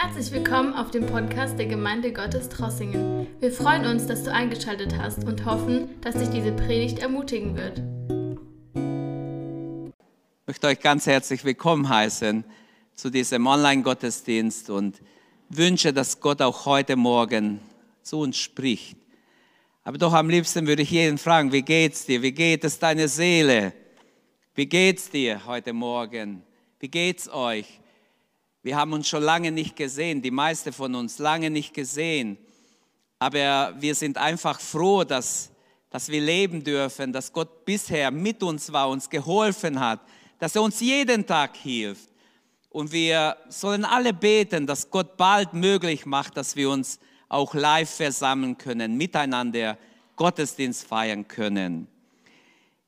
Herzlich willkommen auf dem Podcast der Gemeinde Gottes Trossingen. Wir freuen uns, dass du eingeschaltet hast und hoffen, dass dich diese Predigt ermutigen wird. Ich möchte euch ganz herzlich willkommen heißen zu diesem Online-Gottesdienst und wünsche, dass Gott auch heute Morgen zu uns spricht. Aber doch am liebsten würde ich jeden fragen, wie geht's dir? Wie geht es deiner Seele? Wie geht's dir heute Morgen? Wie geht's euch? Wir haben uns schon lange nicht gesehen, die meisten von uns lange nicht gesehen. Aber wir sind einfach froh, dass, dass wir leben dürfen, dass Gott bisher mit uns war, uns geholfen hat, dass er uns jeden Tag hilft. Und wir sollen alle beten, dass Gott bald möglich macht, dass wir uns auch live versammeln können, miteinander Gottesdienst feiern können.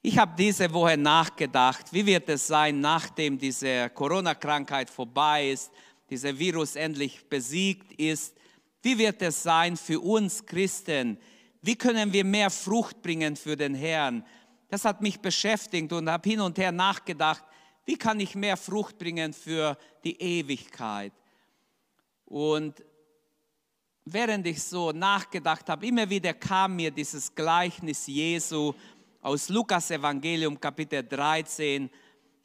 Ich habe diese Woche nachgedacht, wie wird es sein, nachdem diese Corona-Krankheit vorbei ist, dieser Virus endlich besiegt ist, wie wird es sein für uns Christen? Wie können wir mehr Frucht bringen für den Herrn? Das hat mich beschäftigt und habe hin und her nachgedacht, wie kann ich mehr Frucht bringen für die Ewigkeit? Und während ich so nachgedacht habe, immer wieder kam mir dieses Gleichnis Jesu, aus Lukas Evangelium Kapitel 13,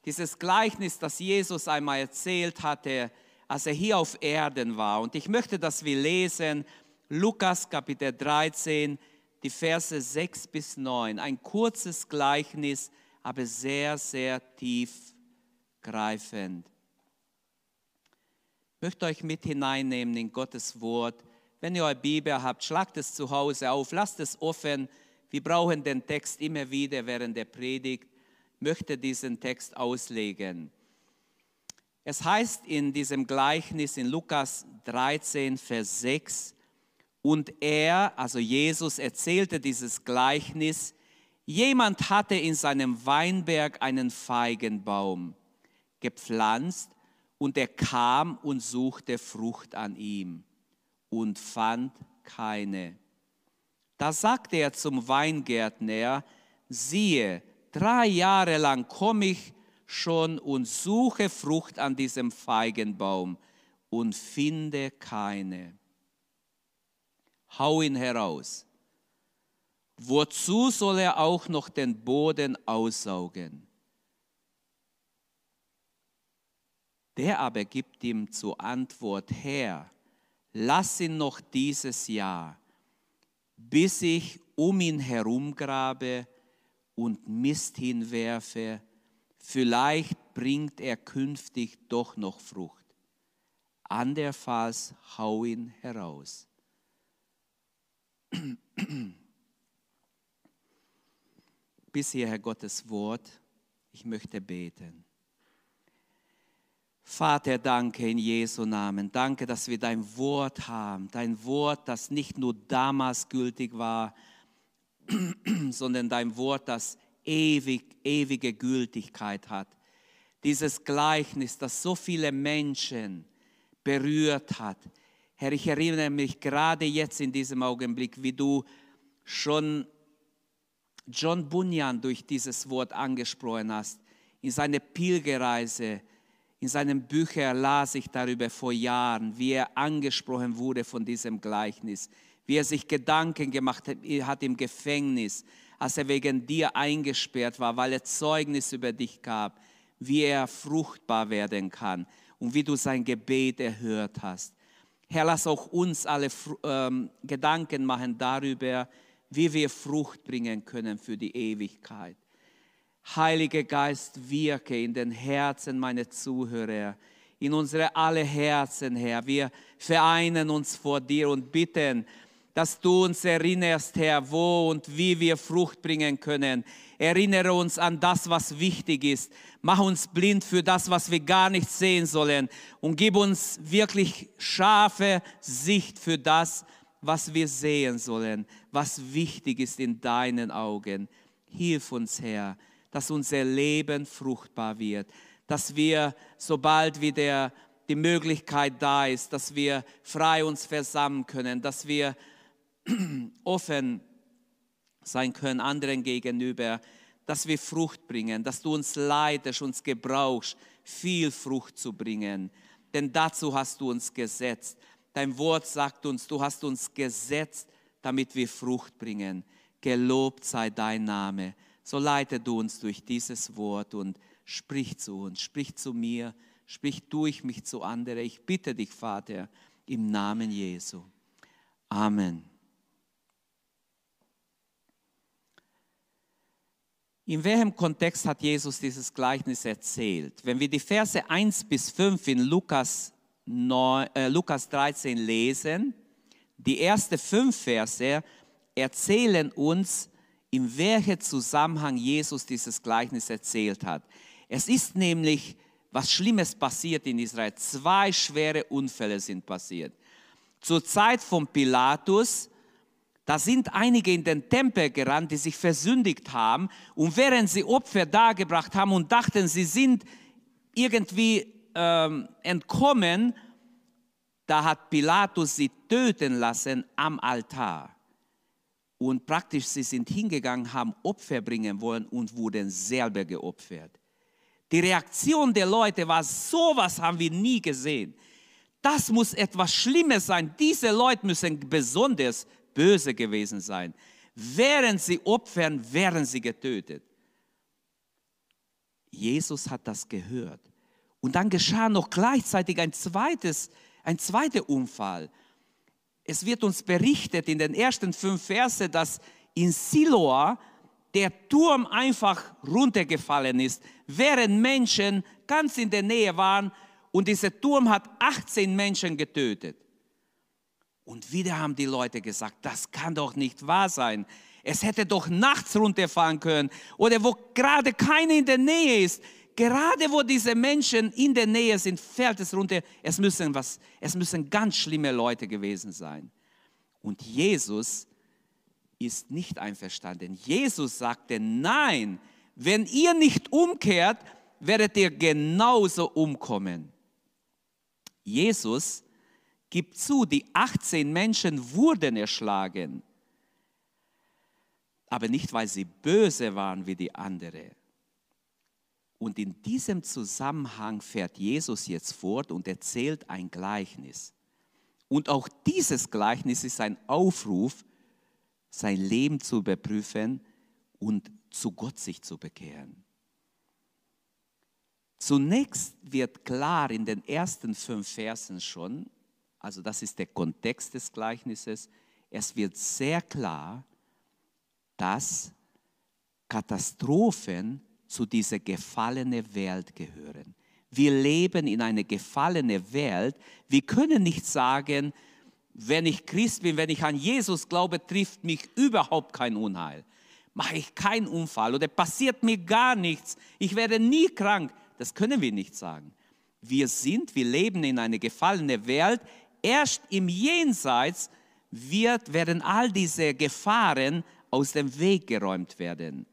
dieses Gleichnis, das Jesus einmal erzählt hatte, als er hier auf Erden war. Und ich möchte, dass wir lesen Lukas Kapitel 13, die Verse 6 bis 9. Ein kurzes Gleichnis, aber sehr, sehr tiefgreifend. Ich möchte euch mit hineinnehmen in Gottes Wort. Wenn ihr eure Bibel habt, schlagt es zu Hause auf, lasst es offen wir brauchen den Text immer wieder während der Predigt, möchte diesen Text auslegen. Es heißt in diesem Gleichnis in Lukas 13, Vers 6, und er, also Jesus, erzählte dieses Gleichnis, jemand hatte in seinem Weinberg einen Feigenbaum gepflanzt und er kam und suchte Frucht an ihm und fand keine. Da sagte er zum Weingärtner, siehe, drei Jahre lang komme ich schon und suche Frucht an diesem Feigenbaum und finde keine. Hau ihn heraus. Wozu soll er auch noch den Boden aussaugen? Der aber gibt ihm zur Antwort, Herr, lass ihn noch dieses Jahr bis ich um ihn herum grabe und Mist hinwerfe, vielleicht bringt er künftig doch noch Frucht. Anderfalls hau ihn heraus. Bis hierher Gottes Wort. Ich möchte beten. Vater, danke in Jesu Namen. Danke, dass wir dein Wort haben. Dein Wort, das nicht nur damals gültig war, sondern dein Wort, das ewig, ewige Gültigkeit hat. Dieses Gleichnis, das so viele Menschen berührt hat. Herr, ich erinnere mich gerade jetzt in diesem Augenblick, wie du schon John Bunyan durch dieses Wort angesprochen hast, in seine Pilgerreise in seinen Büchern las ich darüber vor Jahren, wie er angesprochen wurde von diesem Gleichnis, wie er sich Gedanken gemacht hat im Gefängnis, als er wegen dir eingesperrt war, weil er Zeugnis über dich gab, wie er fruchtbar werden kann und wie du sein Gebet erhört hast. Herr, lass auch uns alle ähm, Gedanken machen darüber, wie wir Frucht bringen können für die Ewigkeit. Heiliger Geist, wirke in den Herzen meiner Zuhörer, in unsere alle Herzen, Herr. Wir vereinen uns vor dir und bitten, dass du uns erinnerst, Herr, wo und wie wir Frucht bringen können. Erinnere uns an das, was wichtig ist. Mach uns blind für das, was wir gar nicht sehen sollen. Und gib uns wirklich scharfe Sicht für das, was wir sehen sollen, was wichtig ist in deinen Augen. Hilf uns, Herr dass unser Leben fruchtbar wird, dass wir, sobald wieder die Möglichkeit da ist, dass wir frei uns versammeln können, dass wir offen sein können anderen gegenüber, dass wir Frucht bringen, dass du uns leitest, uns gebrauchst, viel Frucht zu bringen. denn dazu hast du uns gesetzt. Dein Wort sagt uns, du hast uns gesetzt, damit wir Frucht bringen. Gelobt sei dein Name. So leite du uns durch dieses Wort und sprich zu uns, sprich zu mir, sprich durch mich zu anderen. Ich bitte dich, Vater, im Namen Jesu. Amen. In welchem Kontext hat Jesus dieses Gleichnis erzählt? Wenn wir die Verse 1 bis 5 in Lukas, 9, äh, Lukas 13 lesen, die ersten fünf Verse erzählen uns, in welchem Zusammenhang Jesus dieses Gleichnis erzählt hat. Es ist nämlich was Schlimmes passiert in Israel. Zwei schwere Unfälle sind passiert. Zur Zeit von Pilatus da sind einige in den Tempel gerannt, die sich versündigt haben und während sie Opfer dargebracht haben und dachten, sie sind irgendwie ähm, entkommen, da hat Pilatus sie töten lassen am Altar. Und praktisch, sie sind hingegangen, haben Opfer bringen wollen und wurden selber geopfert. Die Reaktion der Leute war, sowas haben wir nie gesehen. Das muss etwas Schlimmes sein. Diese Leute müssen besonders böse gewesen sein. Während sie opfern, werden sie getötet. Jesus hat das gehört. Und dann geschah noch gleichzeitig ein zweites, ein zweiter Unfall. Es wird uns berichtet in den ersten fünf Verse, dass in Siloa der Turm einfach runtergefallen ist, während Menschen ganz in der Nähe waren und dieser Turm hat 18 Menschen getötet. Und wieder haben die Leute gesagt, das kann doch nicht wahr sein. Es hätte doch nachts runterfahren können oder wo gerade keiner in der Nähe ist. Gerade wo diese Menschen in der Nähe sind, fällt es runter. Es müssen, was, es müssen ganz schlimme Leute gewesen sein. Und Jesus ist nicht einverstanden. Jesus sagte, nein, wenn ihr nicht umkehrt, werdet ihr genauso umkommen. Jesus gibt zu, die 18 Menschen wurden erschlagen, aber nicht, weil sie böse waren wie die andere. Und in diesem Zusammenhang fährt Jesus jetzt fort und erzählt ein Gleichnis. Und auch dieses Gleichnis ist ein Aufruf, sein Leben zu überprüfen und zu Gott sich zu bekehren. Zunächst wird klar in den ersten fünf Versen schon, also das ist der Kontext des Gleichnisses, es wird sehr klar, dass Katastrophen zu dieser gefallenen Welt gehören. Wir leben in einer gefallenen Welt. Wir können nicht sagen, wenn ich Christ bin, wenn ich an Jesus glaube, trifft mich überhaupt kein Unheil. Mache ich keinen Unfall oder passiert mir gar nichts. Ich werde nie krank. Das können wir nicht sagen. Wir sind, wir leben in einer gefallenen Welt, Erst im Jenseits wird, werden all diese Gefahren aus dem Weg geräumt werden.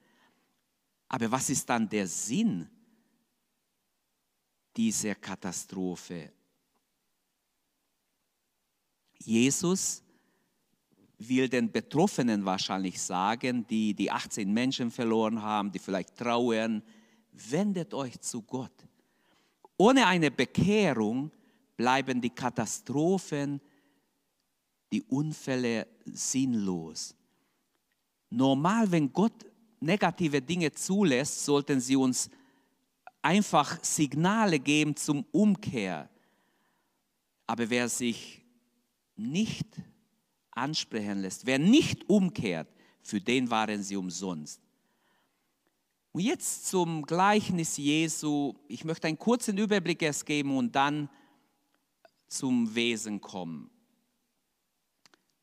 Aber was ist dann der Sinn dieser Katastrophe? Jesus will den Betroffenen wahrscheinlich sagen, die die 18 Menschen verloren haben, die vielleicht trauern, wendet euch zu Gott. Ohne eine Bekehrung bleiben die Katastrophen, die Unfälle sinnlos. Normal, wenn Gott negative Dinge zulässt, sollten sie uns einfach Signale geben zum Umkehr. Aber wer sich nicht ansprechen lässt, wer nicht umkehrt, für den waren sie umsonst. Und jetzt zum Gleichnis Jesu. Ich möchte einen kurzen Überblick erst geben und dann zum Wesen kommen.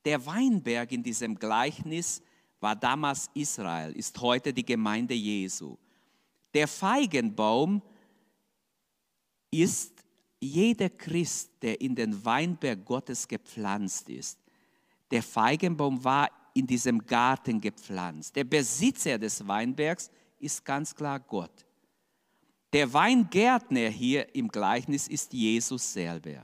Der Weinberg in diesem Gleichnis war damals Israel, ist heute die Gemeinde Jesu. Der Feigenbaum ist jeder Christ, der in den Weinberg Gottes gepflanzt ist. Der Feigenbaum war in diesem Garten gepflanzt. Der Besitzer des Weinbergs ist ganz klar Gott. Der Weingärtner hier im Gleichnis ist Jesus selber.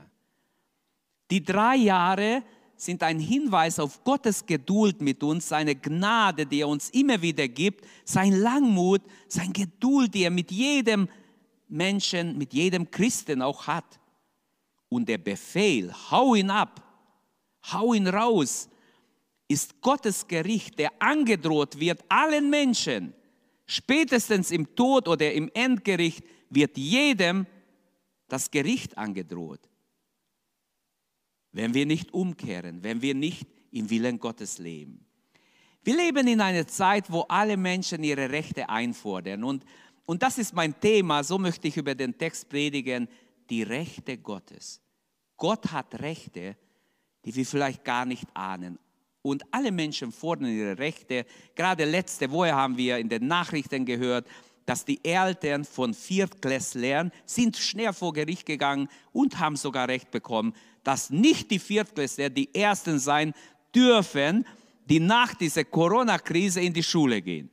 Die drei Jahre sind ein Hinweis auf Gottes Geduld mit uns, seine Gnade, die er uns immer wieder gibt, sein Langmut, sein Geduld, die er mit jedem Menschen, mit jedem Christen auch hat. Und der Befehl, hau ihn ab, hau ihn raus, ist Gottes Gericht, der angedroht wird allen Menschen. Spätestens im Tod oder im Endgericht wird jedem das Gericht angedroht. Wenn wir nicht umkehren, wenn wir nicht im Willen Gottes leben. Wir leben in einer Zeit, wo alle Menschen ihre Rechte einfordern. Und, und das ist mein Thema, so möchte ich über den Text predigen, die Rechte Gottes. Gott hat Rechte, die wir vielleicht gar nicht ahnen. Und alle Menschen fordern ihre Rechte. Gerade letzte Woche haben wir in den Nachrichten gehört, dass die Eltern von Viertklässlern sind schnell vor Gericht gegangen und haben sogar Recht bekommen, dass nicht die Viertklässler die Ersten sein dürfen, die nach dieser Corona-Krise in die Schule gehen.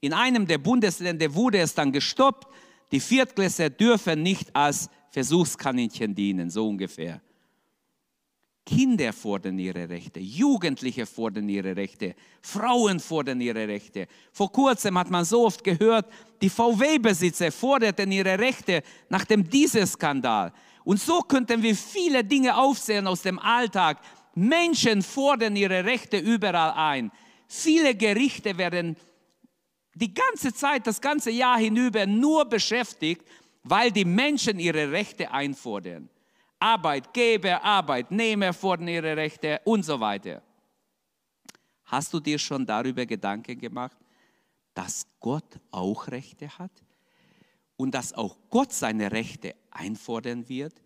In einem der Bundesländer wurde es dann gestoppt. Die Viertklässler dürfen nicht als Versuchskaninchen dienen, so ungefähr. Kinder fordern ihre Rechte, Jugendliche fordern ihre Rechte, Frauen fordern ihre Rechte. Vor kurzem hat man so oft gehört, die VW-Besitzer forderten ihre Rechte nach dem Dieselskandal. Und so könnten wir viele Dinge aufzählen aus dem Alltag. Menschen fordern ihre Rechte überall ein. Viele Gerichte werden die ganze Zeit, das ganze Jahr hinüber nur beschäftigt, weil die Menschen ihre Rechte einfordern. Arbeitgeber, Arbeitnehmer fordern ihre Rechte und so weiter. Hast du dir schon darüber Gedanken gemacht, dass Gott auch Rechte hat und dass auch Gott seine Rechte einfordern wird?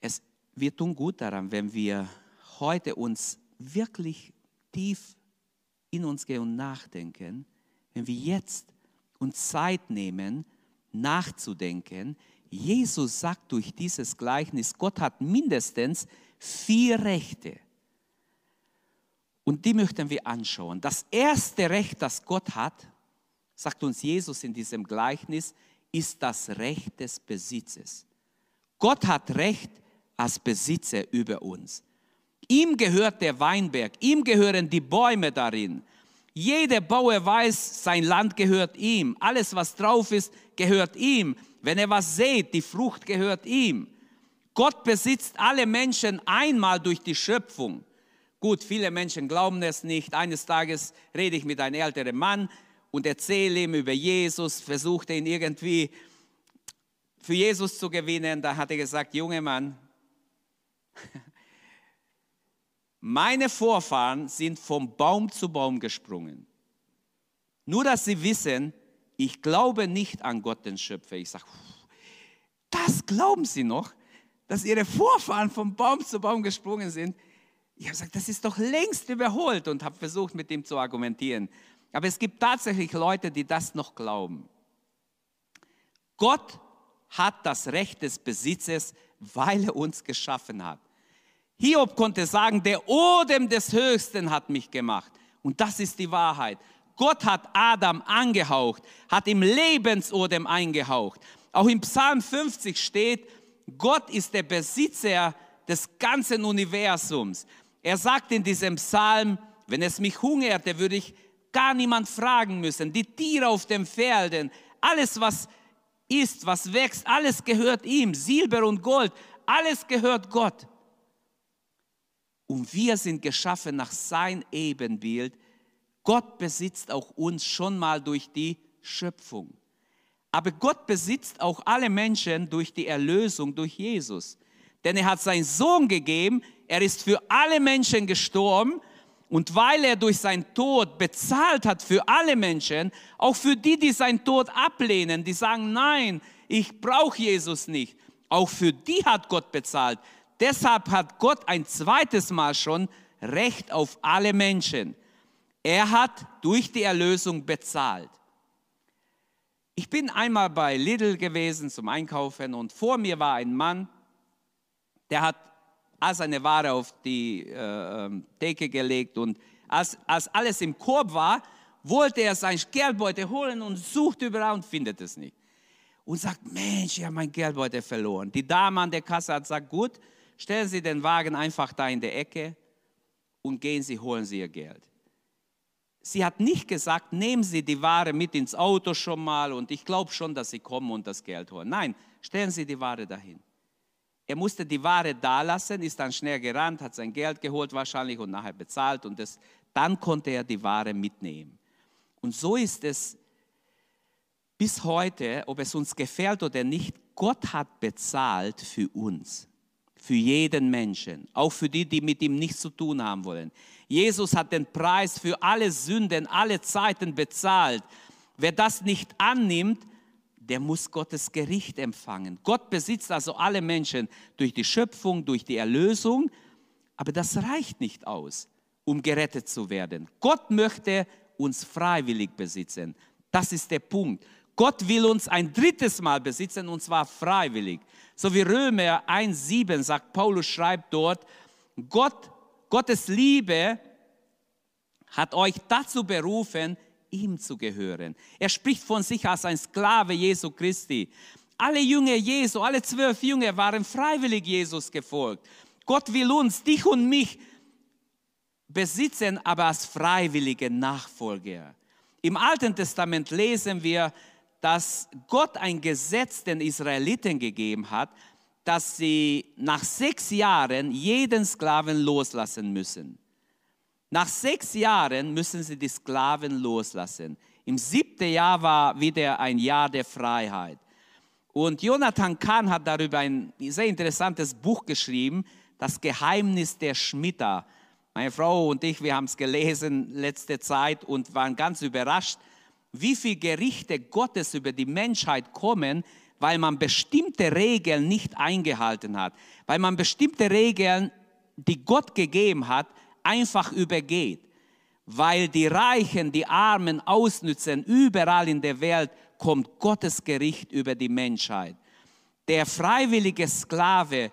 Es, wir tun gut daran, wenn wir heute uns wirklich tief in uns gehen und nachdenken, wenn wir jetzt uns Zeit nehmen, nachzudenken, Jesus sagt durch dieses Gleichnis, Gott hat mindestens vier Rechte. Und die möchten wir anschauen. Das erste Recht, das Gott hat, sagt uns Jesus in diesem Gleichnis, ist das Recht des Besitzes. Gott hat Recht als Besitzer über uns. Ihm gehört der Weinberg, ihm gehören die Bäume darin. Jeder Bauer weiß, sein Land gehört ihm. Alles, was drauf ist, gehört ihm. Wenn er was sät, die Frucht gehört ihm. Gott besitzt alle Menschen einmal durch die Schöpfung. Gut, viele Menschen glauben es nicht. Eines Tages rede ich mit einem älteren Mann und erzähle ihm über Jesus, versuchte ihn irgendwie für Jesus zu gewinnen. Da hat er gesagt, junge Mann, meine Vorfahren sind vom Baum zu Baum gesprungen. Nur, dass sie wissen, ich glaube nicht an Gott, den Schöpfer. Ich sage, das glauben Sie noch, dass Ihre Vorfahren vom Baum zu Baum gesprungen sind? Ich habe gesagt, das ist doch längst überholt und habe versucht, mit ihm zu argumentieren. Aber es gibt tatsächlich Leute, die das noch glauben. Gott hat das Recht des Besitzes, weil er uns geschaffen hat. Hiob konnte sagen, der Odem des Höchsten hat mich gemacht. Und das ist die Wahrheit. Gott hat Adam angehaucht, hat ihm Lebensodem eingehaucht. Auch im Psalm 50 steht, Gott ist der Besitzer des ganzen Universums. Er sagt in diesem Psalm, wenn es mich hungerte, würde ich gar niemand fragen müssen. Die Tiere auf den Felden, alles was ist, was wächst, alles gehört ihm. Silber und Gold, alles gehört Gott. Und wir sind geschaffen nach sein Ebenbild Gott besitzt auch uns schon mal durch die Schöpfung. Aber Gott besitzt auch alle Menschen durch die Erlösung, durch Jesus. Denn er hat seinen Sohn gegeben, er ist für alle Menschen gestorben und weil er durch seinen Tod bezahlt hat für alle Menschen, auch für die, die seinen Tod ablehnen, die sagen, nein, ich brauche Jesus nicht, auch für die hat Gott bezahlt. Deshalb hat Gott ein zweites Mal schon Recht auf alle Menschen. Er hat durch die Erlösung bezahlt. Ich bin einmal bei Lidl gewesen zum Einkaufen und vor mir war ein Mann, der hat all seine Ware auf die äh, ähm, Theke gelegt und als, als alles im Korb war, wollte er sein Geldbeutel holen und sucht überall und findet es nicht. Und sagt, Mensch, ich habe mein Geldbeutel verloren. Die Dame an der Kasse hat gesagt, gut, stellen Sie den Wagen einfach da in der Ecke und gehen Sie, holen Sie Ihr Geld. Sie hat nicht gesagt, nehmen Sie die Ware mit ins Auto schon mal und ich glaube schon, dass Sie kommen und das Geld holen. Nein, stellen Sie die Ware dahin. er musste die Ware da lassen, ist dann schnell gerannt, hat sein Geld geholt wahrscheinlich und nachher bezahlt und das, dann konnte er die Ware mitnehmen. Und so ist es bis heute, ob es uns gefällt oder nicht, Gott hat bezahlt für uns, für jeden Menschen, auch für die, die mit ihm nichts zu tun haben wollen. Jesus hat den Preis für alle Sünden, alle Zeiten bezahlt. Wer das nicht annimmt, der muss Gottes Gericht empfangen. Gott besitzt also alle Menschen durch die Schöpfung, durch die Erlösung, aber das reicht nicht aus, um gerettet zu werden. Gott möchte uns freiwillig besitzen. Das ist der Punkt. Gott will uns ein drittes Mal besitzen und zwar freiwillig. So wie Römer 1,7 sagt, Paulus schreibt dort, Gott, Gottes Liebe hat euch dazu berufen, ihm zu gehören. Er spricht von sich als ein Sklave Jesu Christi. Alle Jünger Jesu, alle zwölf Jünger waren freiwillig Jesus gefolgt. Gott will uns, dich und mich, besitzen, aber als freiwillige Nachfolger. Im Alten Testament lesen wir, dass Gott ein Gesetz den Israeliten gegeben hat, dass sie nach sechs Jahren jeden Sklaven loslassen müssen. Nach sechs Jahren müssen sie die Sklaven loslassen. Im siebten Jahr war wieder ein Jahr der Freiheit. Und Jonathan Kahn hat darüber ein sehr interessantes Buch geschrieben, Das Geheimnis der Schmitter. Meine Frau und ich, wir haben es gelesen letzte Zeit und waren ganz überrascht, wie viele Gerichte Gottes über die Menschheit kommen, weil man bestimmte Regeln nicht eingehalten hat, weil man bestimmte Regeln, die Gott gegeben hat, einfach übergeht, weil die Reichen die Armen ausnützen, überall in der Welt kommt Gottes Gericht über die Menschheit. Der freiwillige Sklave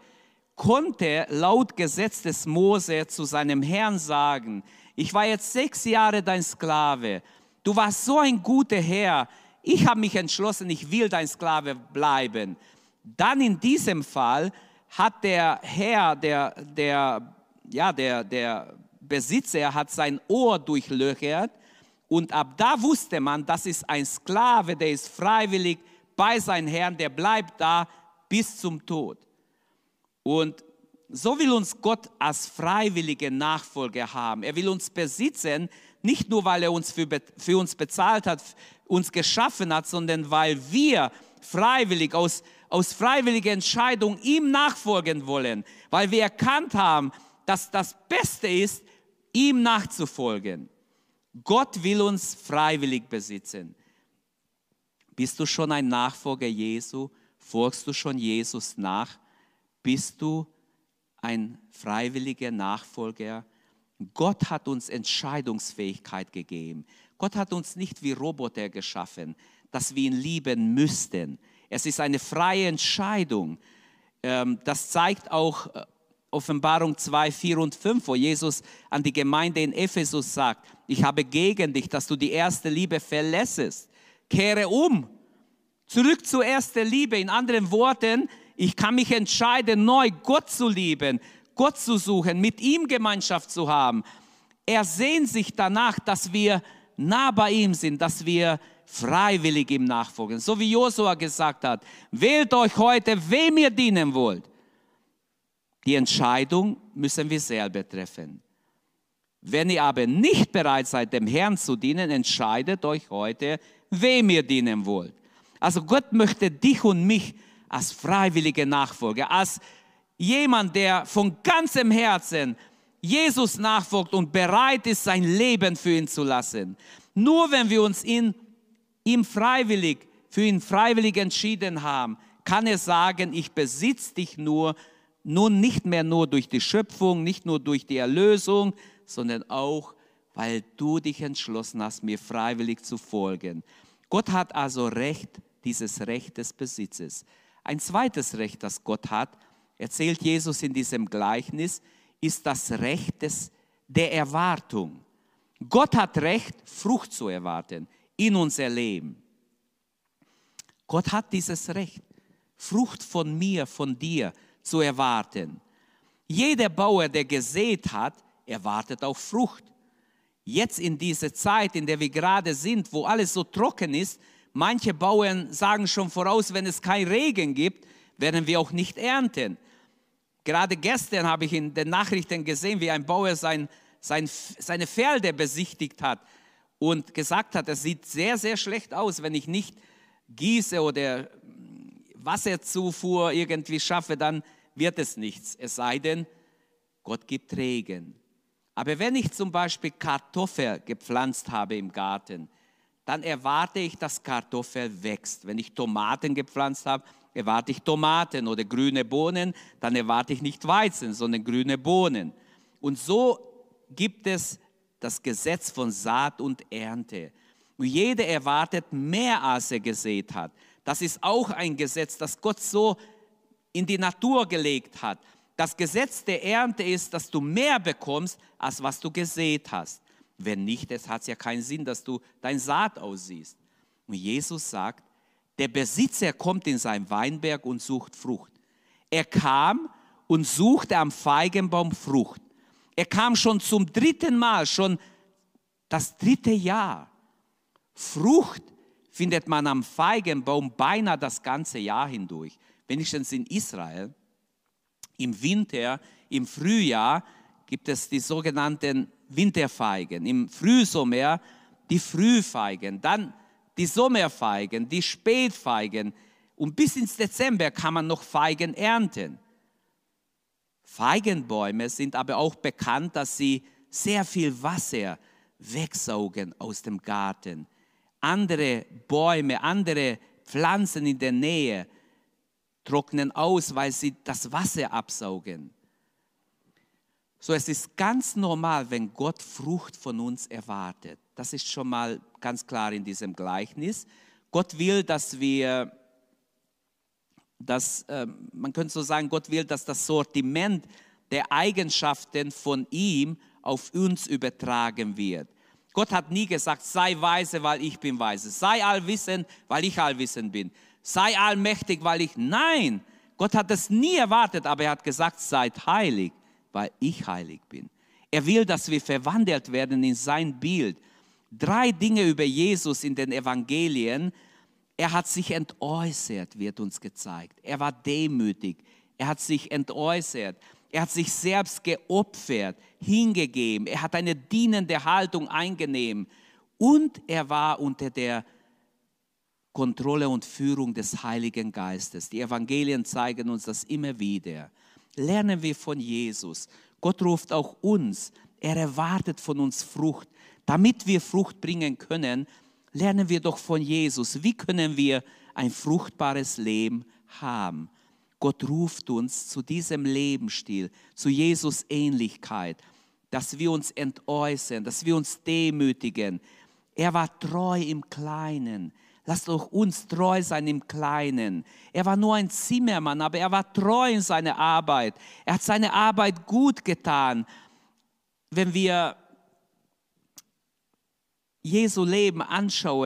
konnte laut Gesetz des Mose zu seinem Herrn sagen, ich war jetzt sechs Jahre dein Sklave, du warst so ein guter Herr, ich habe mich entschlossen, ich will dein Sklave bleiben. Dann in diesem Fall hat der Herr, der, der, ja, der, der Besitzer hat sein Ohr durchlöchert und ab da wusste man, das ist ein Sklave, der ist freiwillig bei seinem Herrn, der bleibt da bis zum Tod. Und so will uns Gott als freiwillige Nachfolger haben. Er will uns besitzen, nicht nur weil er uns für, für uns bezahlt hat, uns geschaffen hat, sondern weil wir freiwillig, aus, aus freiwilliger Entscheidung ihm nachfolgen wollen, weil wir erkannt haben, dass das Beste ist, ihm nachzufolgen. Gott will uns freiwillig besitzen. Bist du schon ein Nachfolger Jesu? Folgst du schon Jesus nach? Bist du ein freiwilliger Nachfolger? Gott hat uns Entscheidungsfähigkeit gegeben. Gott hat uns nicht wie Roboter geschaffen, dass wir ihn lieben müssten. Es ist eine freie Entscheidung. Ähm, das zeigt auch äh, Offenbarung 2, 4 und 5, wo Jesus an die Gemeinde in Ephesus sagt, ich habe gegen dich, dass du die erste Liebe verlässest. Kehre um, zurück zur ersten Liebe. In anderen Worten, ich kann mich entscheiden, neu Gott zu lieben, Gott zu suchen, mit ihm Gemeinschaft zu haben. Er sehnt sich danach, dass wir nah bei ihm sind, dass wir freiwillig ihm nachfolgen. So wie Josua gesagt hat, wählt euch heute, wem ihr dienen wollt. Die Entscheidung müssen wir selber treffen. Wenn ihr aber nicht bereit seid, dem Herrn zu dienen, entscheidet euch heute, wem ihr dienen wollt. Also Gott möchte dich und mich als freiwillige Nachfolger, als jemand, der von ganzem Herzen Jesus nachfolgt und bereit ist, sein Leben für ihn zu lassen. Nur wenn wir uns in, ihm freiwillig, für ihn freiwillig entschieden haben, kann er sagen, ich besitze dich nur nun nicht mehr nur durch die Schöpfung, nicht nur durch die Erlösung, sondern auch, weil du dich entschlossen hast, mir freiwillig zu folgen. Gott hat also Recht, dieses Recht des Besitzes. Ein zweites Recht, das Gott hat, erzählt Jesus in diesem Gleichnis, ist das Recht des, der Erwartung. Gott hat Recht, Frucht zu erwarten in unser Leben. Gott hat dieses Recht, Frucht von mir, von dir zu erwarten. Jeder Bauer, der gesät hat, erwartet auch Frucht. Jetzt in dieser Zeit, in der wir gerade sind, wo alles so trocken ist, manche Bauern sagen schon voraus, wenn es kein Regen gibt, werden wir auch nicht ernten. Gerade gestern habe ich in den Nachrichten gesehen, wie ein Bauer sein, sein, seine Pferde besichtigt hat und gesagt hat, es sieht sehr, sehr schlecht aus, wenn ich nicht gieße oder Wasserzufuhr irgendwie schaffe, dann wird es nichts. Es sei denn, Gott gibt Regen. Aber wenn ich zum Beispiel Kartoffel gepflanzt habe im Garten, dann erwarte ich, dass Kartoffel wächst. Wenn ich Tomaten gepflanzt habe, erwarte ich Tomaten oder grüne Bohnen, dann erwarte ich nicht Weizen, sondern grüne Bohnen. Und so gibt es das Gesetz von Saat und Ernte. Und jeder erwartet mehr, als er gesät hat. Das ist auch ein Gesetz, das Gott so in die Natur gelegt hat. Das Gesetz der Ernte ist, dass du mehr bekommst, als was du gesät hast. Wenn nicht, es hat ja keinen Sinn, dass du dein Saat aussiehst. Und Jesus sagt, der Besitzer kommt in sein Weinberg und sucht Frucht. Er kam und suchte am Feigenbaum Frucht. Er kam schon zum dritten Mal, schon das dritte Jahr. Frucht findet man am Feigenbaum beinahe das ganze Jahr hindurch. Wenigstens in Israel. Im Winter, im Frühjahr gibt es die sogenannten Winterfeigen. Im Frühsommer die Frühfeigen. Dann die Sommerfeigen, die Spätfeigen. Und bis ins Dezember kann man noch Feigen ernten. Feigenbäume sind aber auch bekannt, dass sie sehr viel Wasser wegsaugen aus dem Garten. Andere Bäume, andere Pflanzen in der Nähe trocknen aus, weil sie das Wasser absaugen. So, es ist ganz normal, wenn Gott Frucht von uns erwartet. Das ist schon mal ganz klar in diesem Gleichnis. Gott will, dass wir, dass, äh, man könnte so sagen, Gott will, dass das Sortiment der Eigenschaften von ihm auf uns übertragen wird. Gott hat nie gesagt, sei weise, weil ich bin weise. Sei allwissend, weil ich allwissend bin. Sei allmächtig, weil ich. Nein, Gott hat es nie erwartet, aber er hat gesagt, seid heilig, weil ich heilig bin. Er will, dass wir verwandelt werden in sein Bild. Drei Dinge über Jesus in den Evangelien. Er hat sich entäußert, wird uns gezeigt. Er war demütig. Er hat sich entäußert. Er hat sich selbst geopfert, hingegeben. Er hat eine dienende Haltung eingenommen. Und er war unter der Kontrolle und Führung des Heiligen Geistes. Die Evangelien zeigen uns das immer wieder. Lernen wir von Jesus. Gott ruft auch uns. Er erwartet von uns Frucht. Damit wir Frucht bringen können, lernen wir doch von Jesus. Wie können wir ein fruchtbares Leben haben? Gott ruft uns zu diesem Lebensstil, zu Jesus Ähnlichkeit, dass wir uns entäußern, dass wir uns demütigen. Er war treu im Kleinen. Lasst doch uns treu sein im Kleinen. Er war nur ein Zimmermann, aber er war treu in seiner Arbeit. Er hat seine Arbeit gut getan. Wenn wir Jesu Leben anschauen,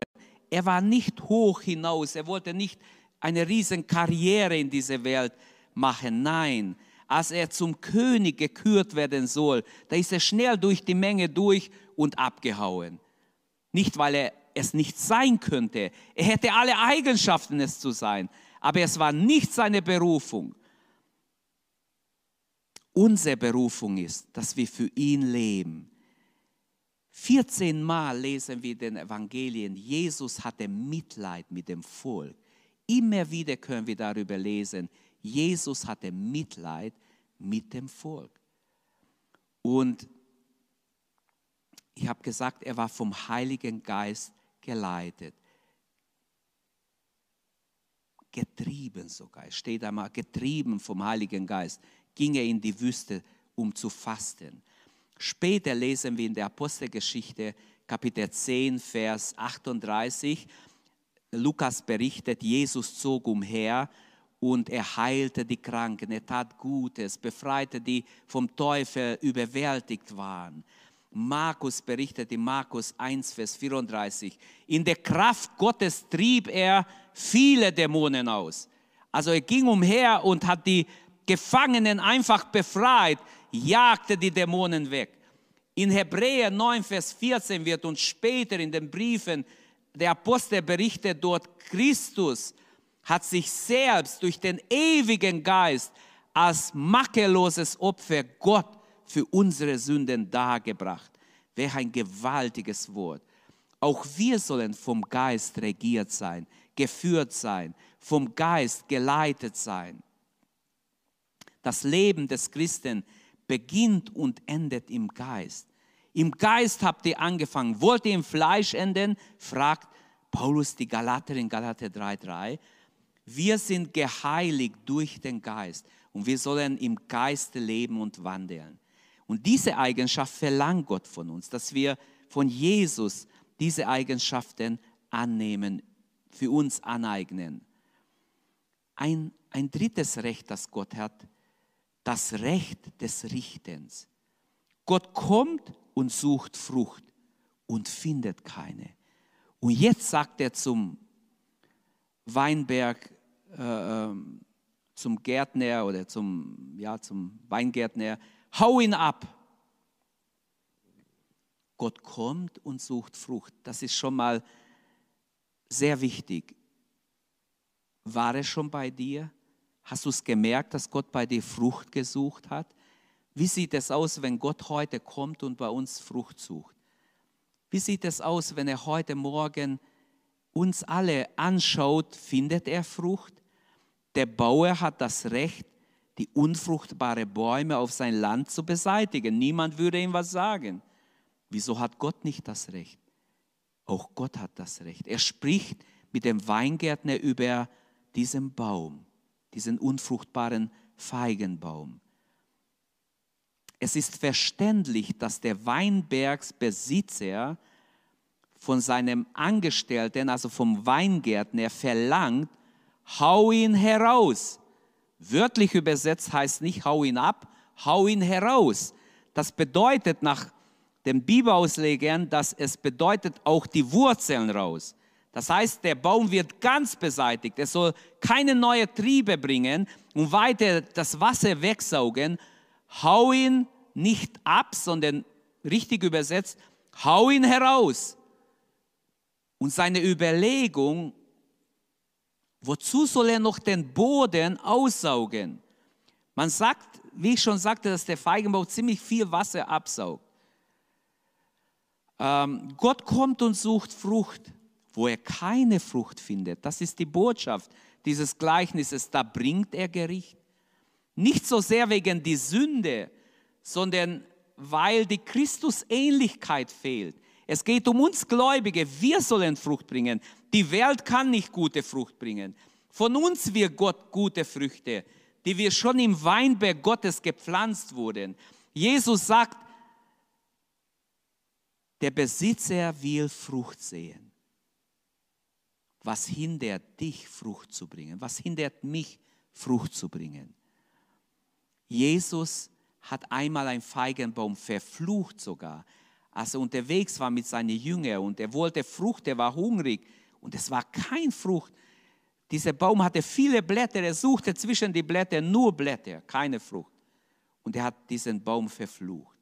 er war nicht hoch hinaus, er wollte nicht eine riesen Karriere in dieser Welt machen. Nein, als er zum König gekürt werden soll, da ist er schnell durch die Menge durch und abgehauen. Nicht, weil er es nicht sein könnte. Er hätte alle Eigenschaften, es zu sein. Aber es war nicht seine Berufung. Unsere Berufung ist, dass wir für ihn leben. 14 Mal lesen wir den Evangelien, Jesus hatte Mitleid mit dem Volk. Immer wieder können wir darüber lesen, Jesus hatte Mitleid mit dem Volk. Und ich habe gesagt, er war vom Heiligen Geist geleitet. Getrieben sogar, steht einmal, getrieben vom Heiligen Geist, ging er in die Wüste, um zu fasten. Später lesen wir in der Apostelgeschichte Kapitel 10, Vers 38, Lukas berichtet, Jesus zog umher und er heilte die Kranken, er tat Gutes, befreite die vom Teufel überwältigt waren. Markus berichtet in Markus 1, Vers 34, in der Kraft Gottes trieb er viele Dämonen aus. Also er ging umher und hat die Gefangenen einfach befreit, jagte die Dämonen weg. In Hebräer 9, Vers 14 wird uns später in den Briefen der Apostel berichtet dort, Christus hat sich selbst durch den ewigen Geist als makelloses Opfer Gott für unsere Sünden dargebracht. Welch ein gewaltiges Wort. Auch wir sollen vom Geist regiert sein, geführt sein, vom Geist geleitet sein. Das Leben des Christen beginnt und endet im Geist. Im Geist habt ihr angefangen. Wollt ihr im Fleisch enden? fragt Paulus die Galater in Galater 3,3. Wir sind geheiligt durch den Geist und wir sollen im Geiste leben und wandeln. Und diese Eigenschaft verlangt Gott von uns, dass wir von Jesus diese Eigenschaften annehmen, für uns aneignen. Ein, ein drittes Recht, das Gott hat, das Recht des Richtens. Gott kommt und sucht Frucht und findet keine. Und jetzt sagt er zum Weinberg, äh, ähm, zum Gärtner oder zum, ja, zum Weingärtner, hau ihn ab. Gott kommt und sucht Frucht. Das ist schon mal sehr wichtig. War es schon bei dir? Hast du es gemerkt, dass Gott bei dir Frucht gesucht hat? Wie sieht es aus, wenn Gott heute kommt und bei uns Frucht sucht? Wie sieht es aus, wenn er heute Morgen uns alle anschaut, findet er Frucht? Der Bauer hat das Recht, die unfruchtbare Bäume auf sein Land zu beseitigen. Niemand würde ihm was sagen. Wieso hat Gott nicht das Recht? Auch Gott hat das Recht. Er spricht mit dem Weingärtner über diesen Baum, diesen unfruchtbaren Feigenbaum. Es ist verständlich, dass der Weinbergsbesitzer von seinem Angestellten, also vom Weingärtner, verlangt, hau ihn heraus. Wörtlich übersetzt heißt nicht hau ihn ab, hau ihn heraus. Das bedeutet nach den Bibelauslegern, dass es bedeutet auch die Wurzeln raus. Das heißt, der Baum wird ganz beseitigt. Er soll keine neuen Triebe bringen und weiter das Wasser wegsaugen. Hau ihn nicht ab, sondern richtig übersetzt, hau ihn heraus. Und seine Überlegung, wozu soll er noch den Boden aussaugen? Man sagt, wie ich schon sagte, dass der Feigenbaum ziemlich viel Wasser absaugt. Ähm, Gott kommt und sucht Frucht, wo er keine Frucht findet. Das ist die Botschaft dieses Gleichnisses. Da bringt er Gericht. Nicht so sehr wegen die Sünde, sondern weil die Christusähnlichkeit fehlt. Es geht um uns Gläubige. Wir sollen Frucht bringen. Die Welt kann nicht gute Frucht bringen. Von uns wird Gott gute Früchte, die wir schon im Weinberg Gottes gepflanzt wurden. Jesus sagt, der Besitzer will Frucht sehen. Was hindert dich, Frucht zu bringen? Was hindert mich, Frucht zu bringen? Jesus hat einmal einen Feigenbaum verflucht sogar, als er unterwegs war mit seinen Jüngern und er wollte Frucht, er war hungrig und es war kein Frucht. Dieser Baum hatte viele Blätter, er suchte zwischen die Blätter nur Blätter, keine Frucht. Und er hat diesen Baum verflucht.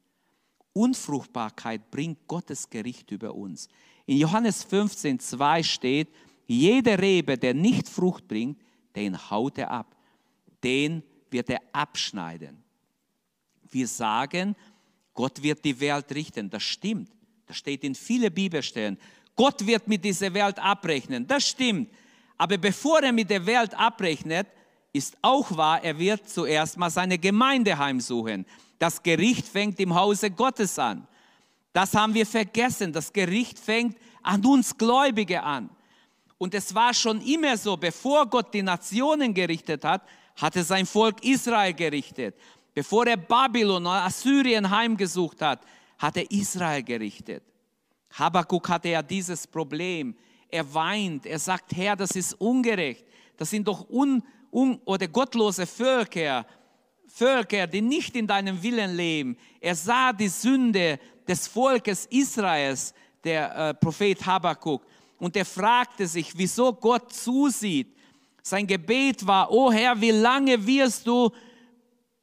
Unfruchtbarkeit bringt Gottes Gericht über uns. In Johannes 15, 2 steht, jede Rebe, der nicht Frucht bringt, den haut er ab. Den wird er abschneiden. Wir sagen, Gott wird die Welt richten. Das stimmt. Das steht in vielen Bibelstellen. Gott wird mit dieser Welt abrechnen. Das stimmt. Aber bevor er mit der Welt abrechnet, ist auch wahr, er wird zuerst mal seine Gemeinde heimsuchen. Das Gericht fängt im Hause Gottes an. Das haben wir vergessen. Das Gericht fängt an uns Gläubige an. Und es war schon immer so, bevor Gott die Nationen gerichtet hat, hat er sein Volk Israel gerichtet. Bevor er Babylon oder Assyrien heimgesucht hat, hat er Israel gerichtet. Habakkuk hatte ja dieses Problem. Er weint, er sagt, Herr, das ist ungerecht. Das sind doch un, un oder gottlose Völker. Völker, die nicht in deinem Willen leben. Er sah die Sünde des Volkes Israels, der äh, Prophet Habakkuk. Und er fragte sich, wieso Gott zusieht. Sein Gebet war, oh Herr, wie lange wirst du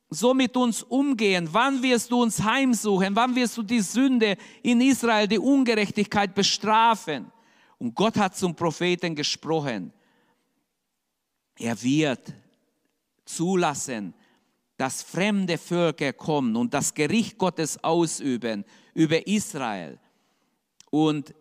so mit uns umgehen? Wann wirst du uns heimsuchen? Wann wirst du die Sünde in Israel, die Ungerechtigkeit bestrafen? Und Gott hat zum Propheten gesprochen. Er wird zulassen, dass fremde Völker kommen und das Gericht Gottes ausüben über Israel. Und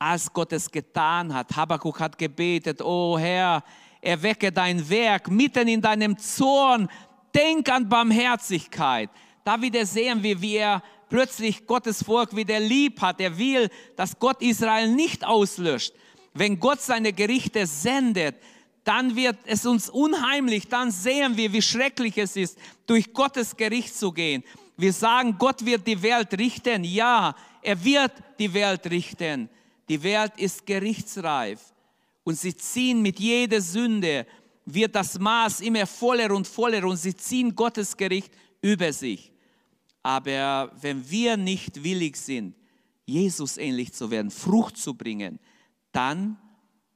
als Gott es getan hat, Habakkuk hat gebetet, oh Herr, erwecke dein Werk mitten in deinem Zorn, denk an Barmherzigkeit. Da wieder sehen wir, wie er plötzlich Gottes Volk wieder lieb hat. Er will, dass Gott Israel nicht auslöscht. Wenn Gott seine Gerichte sendet, dann wird es uns unheimlich, dann sehen wir, wie schrecklich es ist, durch Gottes Gericht zu gehen. Wir sagen, Gott wird die Welt richten. Ja, er wird die Welt richten. Die Welt ist gerichtsreif und sie ziehen mit jeder Sünde, wird das Maß immer voller und voller und sie ziehen Gottes Gericht über sich. Aber wenn wir nicht willig sind, Jesus ähnlich zu werden, Frucht zu bringen, dann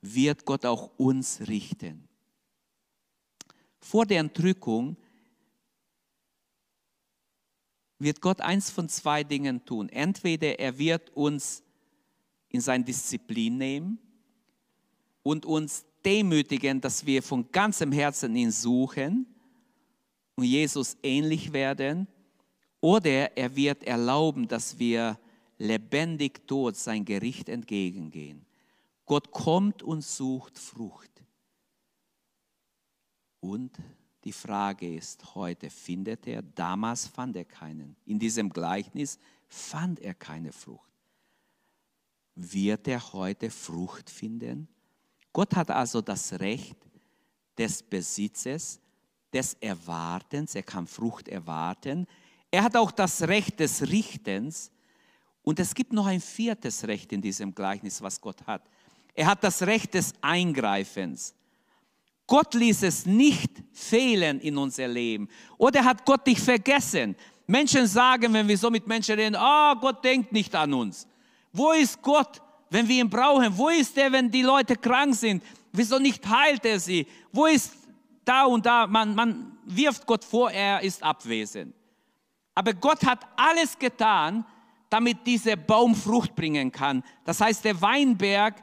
wird Gott auch uns richten. Vor der Entrückung wird Gott eins von zwei Dingen tun. Entweder er wird uns in seine Disziplin nehmen und uns demütigen, dass wir von ganzem Herzen ihn suchen und Jesus ähnlich werden, oder er wird erlauben, dass wir lebendig tot sein Gericht entgegengehen. Gott kommt und sucht Frucht. Und die Frage ist heute, findet er? Damals fand er keinen. In diesem Gleichnis fand er keine Frucht. Wird er heute Frucht finden? Gott hat also das Recht des Besitzes, des Erwartens. Er kann Frucht erwarten. Er hat auch das Recht des Richtens. Und es gibt noch ein viertes Recht in diesem Gleichnis, was Gott hat. Er hat das Recht des Eingreifens. Gott ließ es nicht fehlen in unser Leben. Oder hat Gott dich vergessen? Menschen sagen, wenn wir so mit Menschen reden, oh, Gott denkt nicht an uns. Wo ist Gott, wenn wir ihn brauchen? Wo ist er, wenn die Leute krank sind? Wieso nicht heilt er sie? Wo ist da und da? Man, man wirft Gott vor, er ist abwesend. Aber Gott hat alles getan, damit dieser Baum Frucht bringen kann. Das heißt, der Weinberg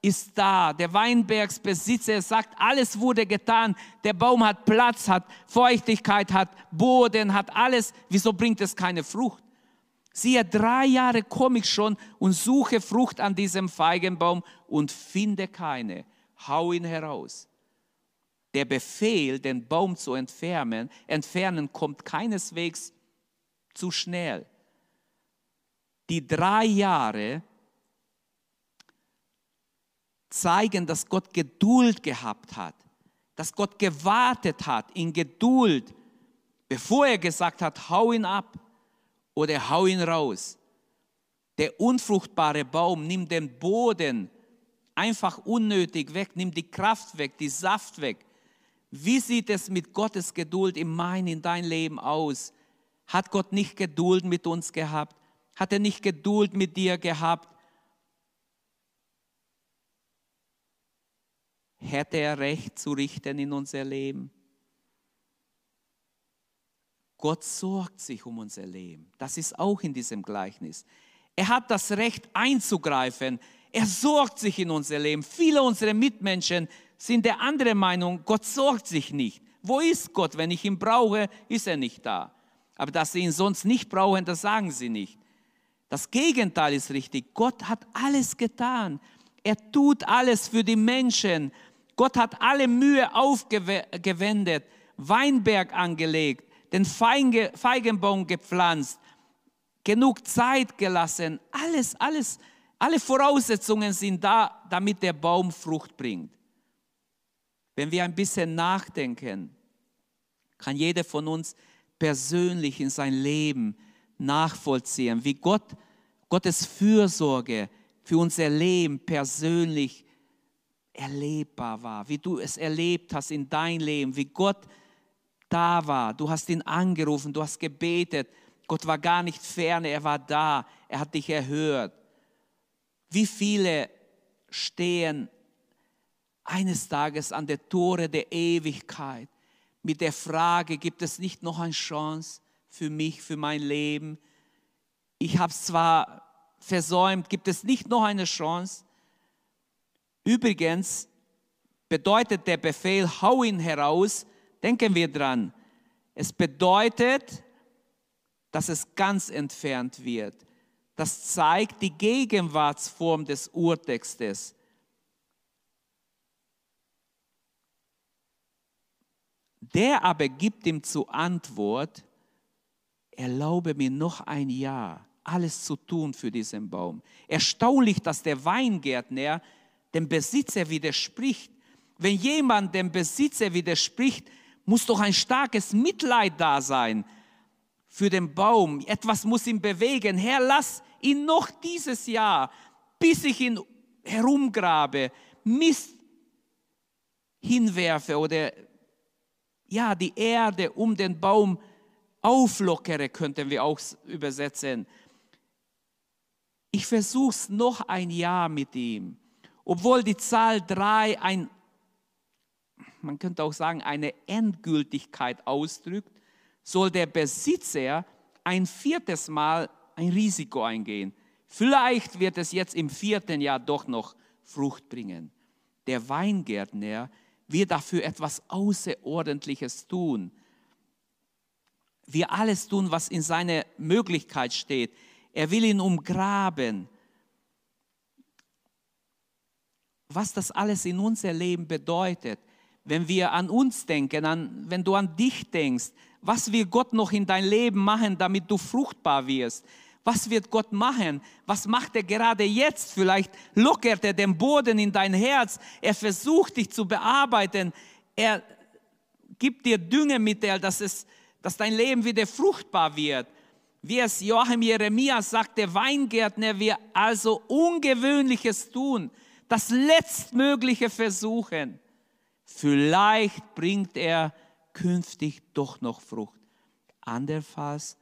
ist da. Der Weinbergsbesitzer sagt, alles wurde getan. Der Baum hat Platz, hat Feuchtigkeit, hat Boden, hat alles. Wieso bringt es keine Frucht? Siehe, drei Jahre komme ich schon und suche Frucht an diesem Feigenbaum und finde keine. Hau ihn heraus. Der Befehl, den Baum zu entfernen, entfernen kommt keineswegs zu schnell. Die drei Jahre zeigen, dass Gott Geduld gehabt hat, dass Gott gewartet hat in Geduld, bevor er gesagt hat, hau ihn ab oder hau ihn raus. Der unfruchtbare Baum nimmt den Boden einfach unnötig weg, nimmt die Kraft weg, die Saft weg. Wie sieht es mit Gottes Geduld in mein, in dein Leben aus? Hat Gott nicht Geduld mit uns gehabt? Hat er nicht Geduld mit dir gehabt? Hätte er Recht zu richten in unser Leben? Gott sorgt sich um unser Leben. Das ist auch in diesem Gleichnis. Er hat das Recht einzugreifen. Er sorgt sich in unser Leben. Viele unserer Mitmenschen sind der anderen Meinung, Gott sorgt sich nicht. Wo ist Gott? Wenn ich ihn brauche, ist er nicht da. Aber dass sie ihn sonst nicht brauchen, das sagen sie nicht. Das Gegenteil ist richtig. Gott hat alles getan. Er tut alles für die Menschen. Gott hat alle Mühe aufgewendet, Weinberg angelegt, den Feigenbaum gepflanzt, genug Zeit gelassen. Alles, alles, alle Voraussetzungen sind da, damit der Baum Frucht bringt. Wenn wir ein bisschen nachdenken, kann jeder von uns persönlich in sein Leben nachvollziehen, wie Gott, Gottes Fürsorge für unser Leben persönlich erlebbar war, wie du es erlebt hast in dein Leben, wie Gott da war. Du hast ihn angerufen, du hast gebetet. Gott war gar nicht ferne, er war da, er hat dich erhört. Wie viele stehen eines Tages an der Tore der Ewigkeit mit der Frage, gibt es nicht noch eine Chance für mich, für mein Leben? Ich habe es zwar versäumt, gibt es nicht noch eine Chance? Übrigens bedeutet der Befehl, hau ihn heraus, denken wir dran, Es bedeutet, dass es ganz entfernt wird. Das zeigt die Gegenwartsform des Urtextes. Der aber gibt ihm zur Antwort, erlaube mir noch ein Jahr, alles zu tun für diesen Baum. Erstaunlich, dass der Weingärtner dem Besitzer widerspricht. Wenn jemand dem Besitzer widerspricht, muss doch ein starkes Mitleid da sein für den Baum. Etwas muss ihn bewegen. Herr, lass ihn noch dieses Jahr, bis ich ihn herumgrabe, Mist hinwerfe oder ja, die Erde um den Baum auflockere, könnten wir auch übersetzen. Ich versuche es noch ein Jahr mit ihm. Obwohl die Zahl drei ein, man könnte auch sagen, eine Endgültigkeit ausdrückt, soll der Besitzer ein viertes Mal ein Risiko eingehen. Vielleicht wird es jetzt im vierten Jahr doch noch Frucht bringen. Der Weingärtner wir dafür etwas Außerordentliches tun. Wir alles tun, was in seiner Möglichkeit steht. Er will ihn umgraben. Was das alles in unser Leben bedeutet, wenn wir an uns denken, an, wenn du an dich denkst, was will Gott noch in dein Leben machen, damit du fruchtbar wirst? Was wird Gott machen? Was macht er gerade jetzt? Vielleicht lockert er den Boden in dein Herz. Er versucht dich zu bearbeiten. Er gibt dir Düngemittel, dass, es, dass dein Leben wieder fruchtbar wird. Wie es Joachim Jeremia sagt, der Weingärtner wird also Ungewöhnliches tun, das Letztmögliche versuchen. Vielleicht bringt er künftig doch noch Frucht. Andernfalls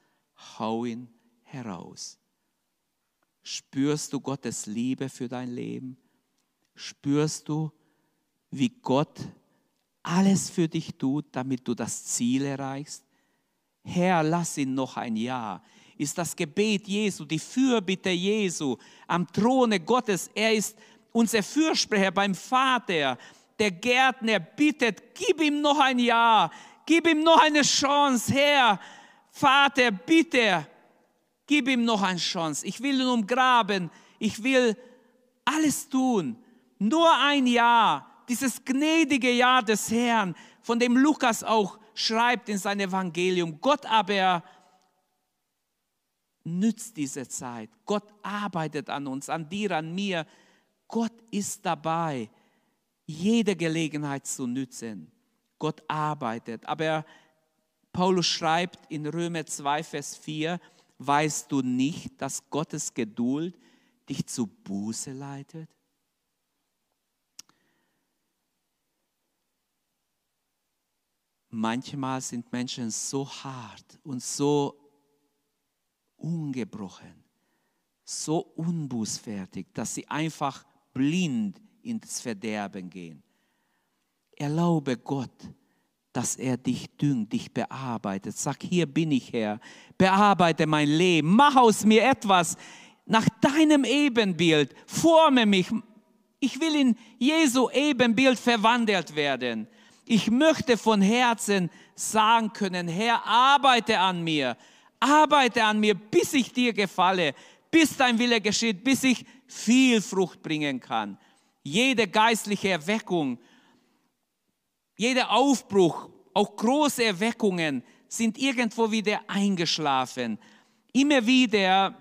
hau ihn heraus. Spürst du Gottes Liebe für dein Leben? Spürst du, wie Gott alles für dich tut, damit du das Ziel erreichst? Herr, lass ihn noch ein Jahr. Ist das Gebet Jesu, die Fürbitte Jesu am Throne Gottes. Er ist unser Fürsprecher beim Vater. Der Gärtner bittet, gib ihm noch ein Jahr, gib ihm noch eine Chance. Herr, Vater, bitte, Gib ihm noch eine Chance. Ich will ihn umgraben. Ich will alles tun. Nur ein Jahr, dieses gnädige Jahr des Herrn, von dem Lukas auch schreibt in seinem Evangelium. Gott aber nützt diese Zeit. Gott arbeitet an uns, an dir, an mir. Gott ist dabei, jede Gelegenheit zu nützen. Gott arbeitet. Aber Paulus schreibt in Römer 2, Vers 4, Weißt du nicht, dass Gottes Geduld dich zu Buße leitet? Manchmal sind Menschen so hart und so ungebrochen, so unbußfertig, dass sie einfach blind ins Verderben gehen. Erlaube Gott, dass er dich düngt, dich bearbeitet. Sag, hier bin ich Herr, bearbeite mein Leben, mach aus mir etwas nach deinem Ebenbild, forme mich. Ich will in Jesu Ebenbild verwandelt werden. Ich möchte von Herzen sagen können, Herr, arbeite an mir, arbeite an mir, bis ich dir gefalle, bis dein Wille geschieht, bis ich viel Frucht bringen kann. Jede geistliche Erweckung, jeder Aufbruch, auch große Erweckungen sind irgendwo wieder eingeschlafen. Immer wieder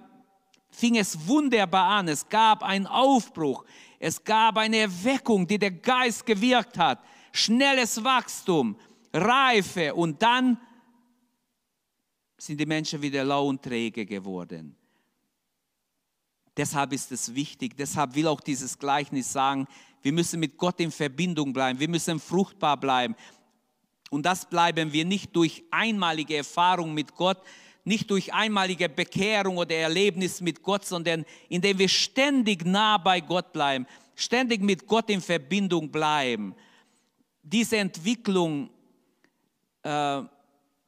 fing es wunderbar an. Es gab einen Aufbruch. Es gab eine Erweckung, die der Geist gewirkt hat. Schnelles Wachstum, Reife und dann sind die Menschen wieder lau und träge geworden. Deshalb ist es wichtig, deshalb will auch dieses Gleichnis sagen, wir müssen mit Gott in Verbindung bleiben. Wir müssen fruchtbar bleiben. Und das bleiben wir nicht durch einmalige Erfahrung mit Gott, nicht durch einmalige Bekehrung oder Erlebnis mit Gott, sondern indem wir ständig nah bei Gott bleiben, ständig mit Gott in Verbindung bleiben. Diese Entwicklung äh,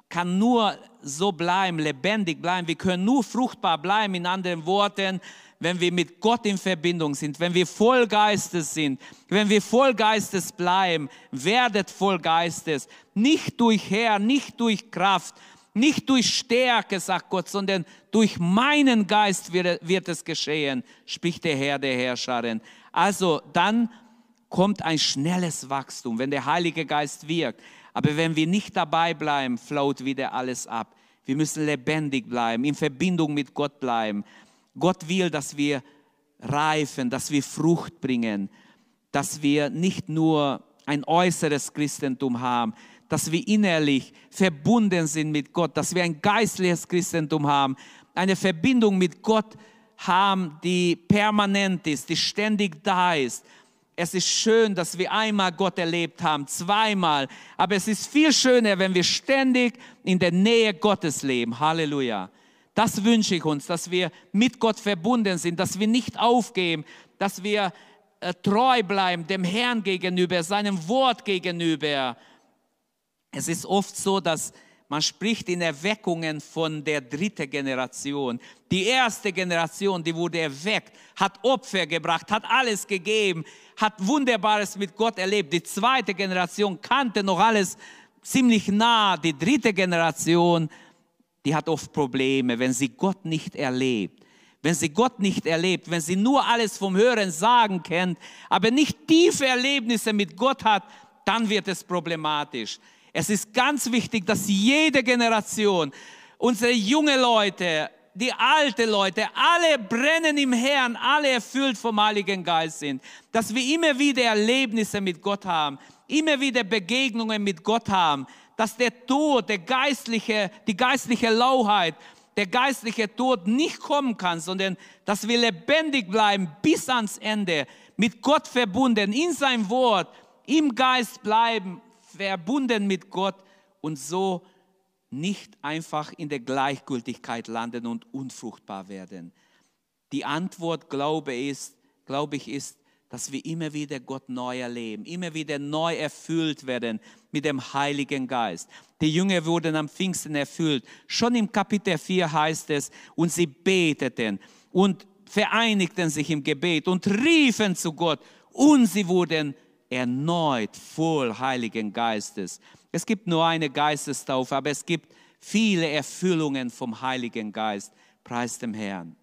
kann nur so bleiben, lebendig bleiben. Wir können nur fruchtbar bleiben, in anderen Worten, wenn wir mit Gott in Verbindung sind, wenn wir voll Geistes sind, wenn wir voll Geistes bleiben, werdet voll Geistes. Nicht durch Herr, nicht durch Kraft, nicht durch Stärke, sagt Gott, sondern durch meinen Geist wird, wird es geschehen, spricht der Herr der Herrscherin. Also dann kommt ein schnelles Wachstum, wenn der Heilige Geist wirkt. Aber wenn wir nicht dabei bleiben, flaut wieder alles ab. Wir müssen lebendig bleiben, in Verbindung mit Gott bleiben. Gott will, dass wir reifen, dass wir Frucht bringen, dass wir nicht nur ein äußeres Christentum haben, dass wir innerlich verbunden sind mit Gott, dass wir ein geistliches Christentum haben, eine Verbindung mit Gott haben, die permanent ist, die ständig da ist. Es ist schön, dass wir einmal Gott erlebt haben, zweimal, aber es ist viel schöner, wenn wir ständig in der Nähe Gottes leben. Halleluja. Das wünsche ich uns, dass wir mit Gott verbunden sind, dass wir nicht aufgeben, dass wir äh, treu bleiben dem Herrn gegenüber, seinem Wort gegenüber. Es ist oft so, dass man spricht in Erweckungen von der dritten Generation. Die erste Generation, die wurde erweckt, hat Opfer gebracht, hat alles gegeben, hat Wunderbares mit Gott erlebt. Die zweite Generation kannte noch alles ziemlich nah. Die dritte Generation die hat oft Probleme, wenn sie Gott nicht erlebt. Wenn sie Gott nicht erlebt, wenn sie nur alles vom Hören sagen kennt, aber nicht tiefe Erlebnisse mit Gott hat, dann wird es problematisch. Es ist ganz wichtig, dass jede Generation, unsere junge Leute, die alte Leute, alle brennen im Herrn, alle erfüllt vom Heiligen Geist sind, dass wir immer wieder Erlebnisse mit Gott haben, immer wieder Begegnungen mit Gott haben, dass der Tod, der geistliche, die geistliche Lauheit, der geistliche Tod nicht kommen kann, sondern dass wir lebendig bleiben bis ans Ende, mit Gott verbunden, in sein Wort, im Geist bleiben, verbunden mit Gott und so nicht einfach in der Gleichgültigkeit landen und unfruchtbar werden. Die Antwort, glaube, ist, glaube ich, ist, dass wir immer wieder Gott neu erleben, immer wieder neu erfüllt werden mit dem Heiligen Geist. Die Jünger wurden am Pfingsten erfüllt. Schon im Kapitel 4 heißt es, und sie beteten und vereinigten sich im Gebet und riefen zu Gott und sie wurden erneut voll Heiligen Geistes. Es gibt nur eine Geistestaufe, aber es gibt viele Erfüllungen vom Heiligen Geist. Preis dem Herrn.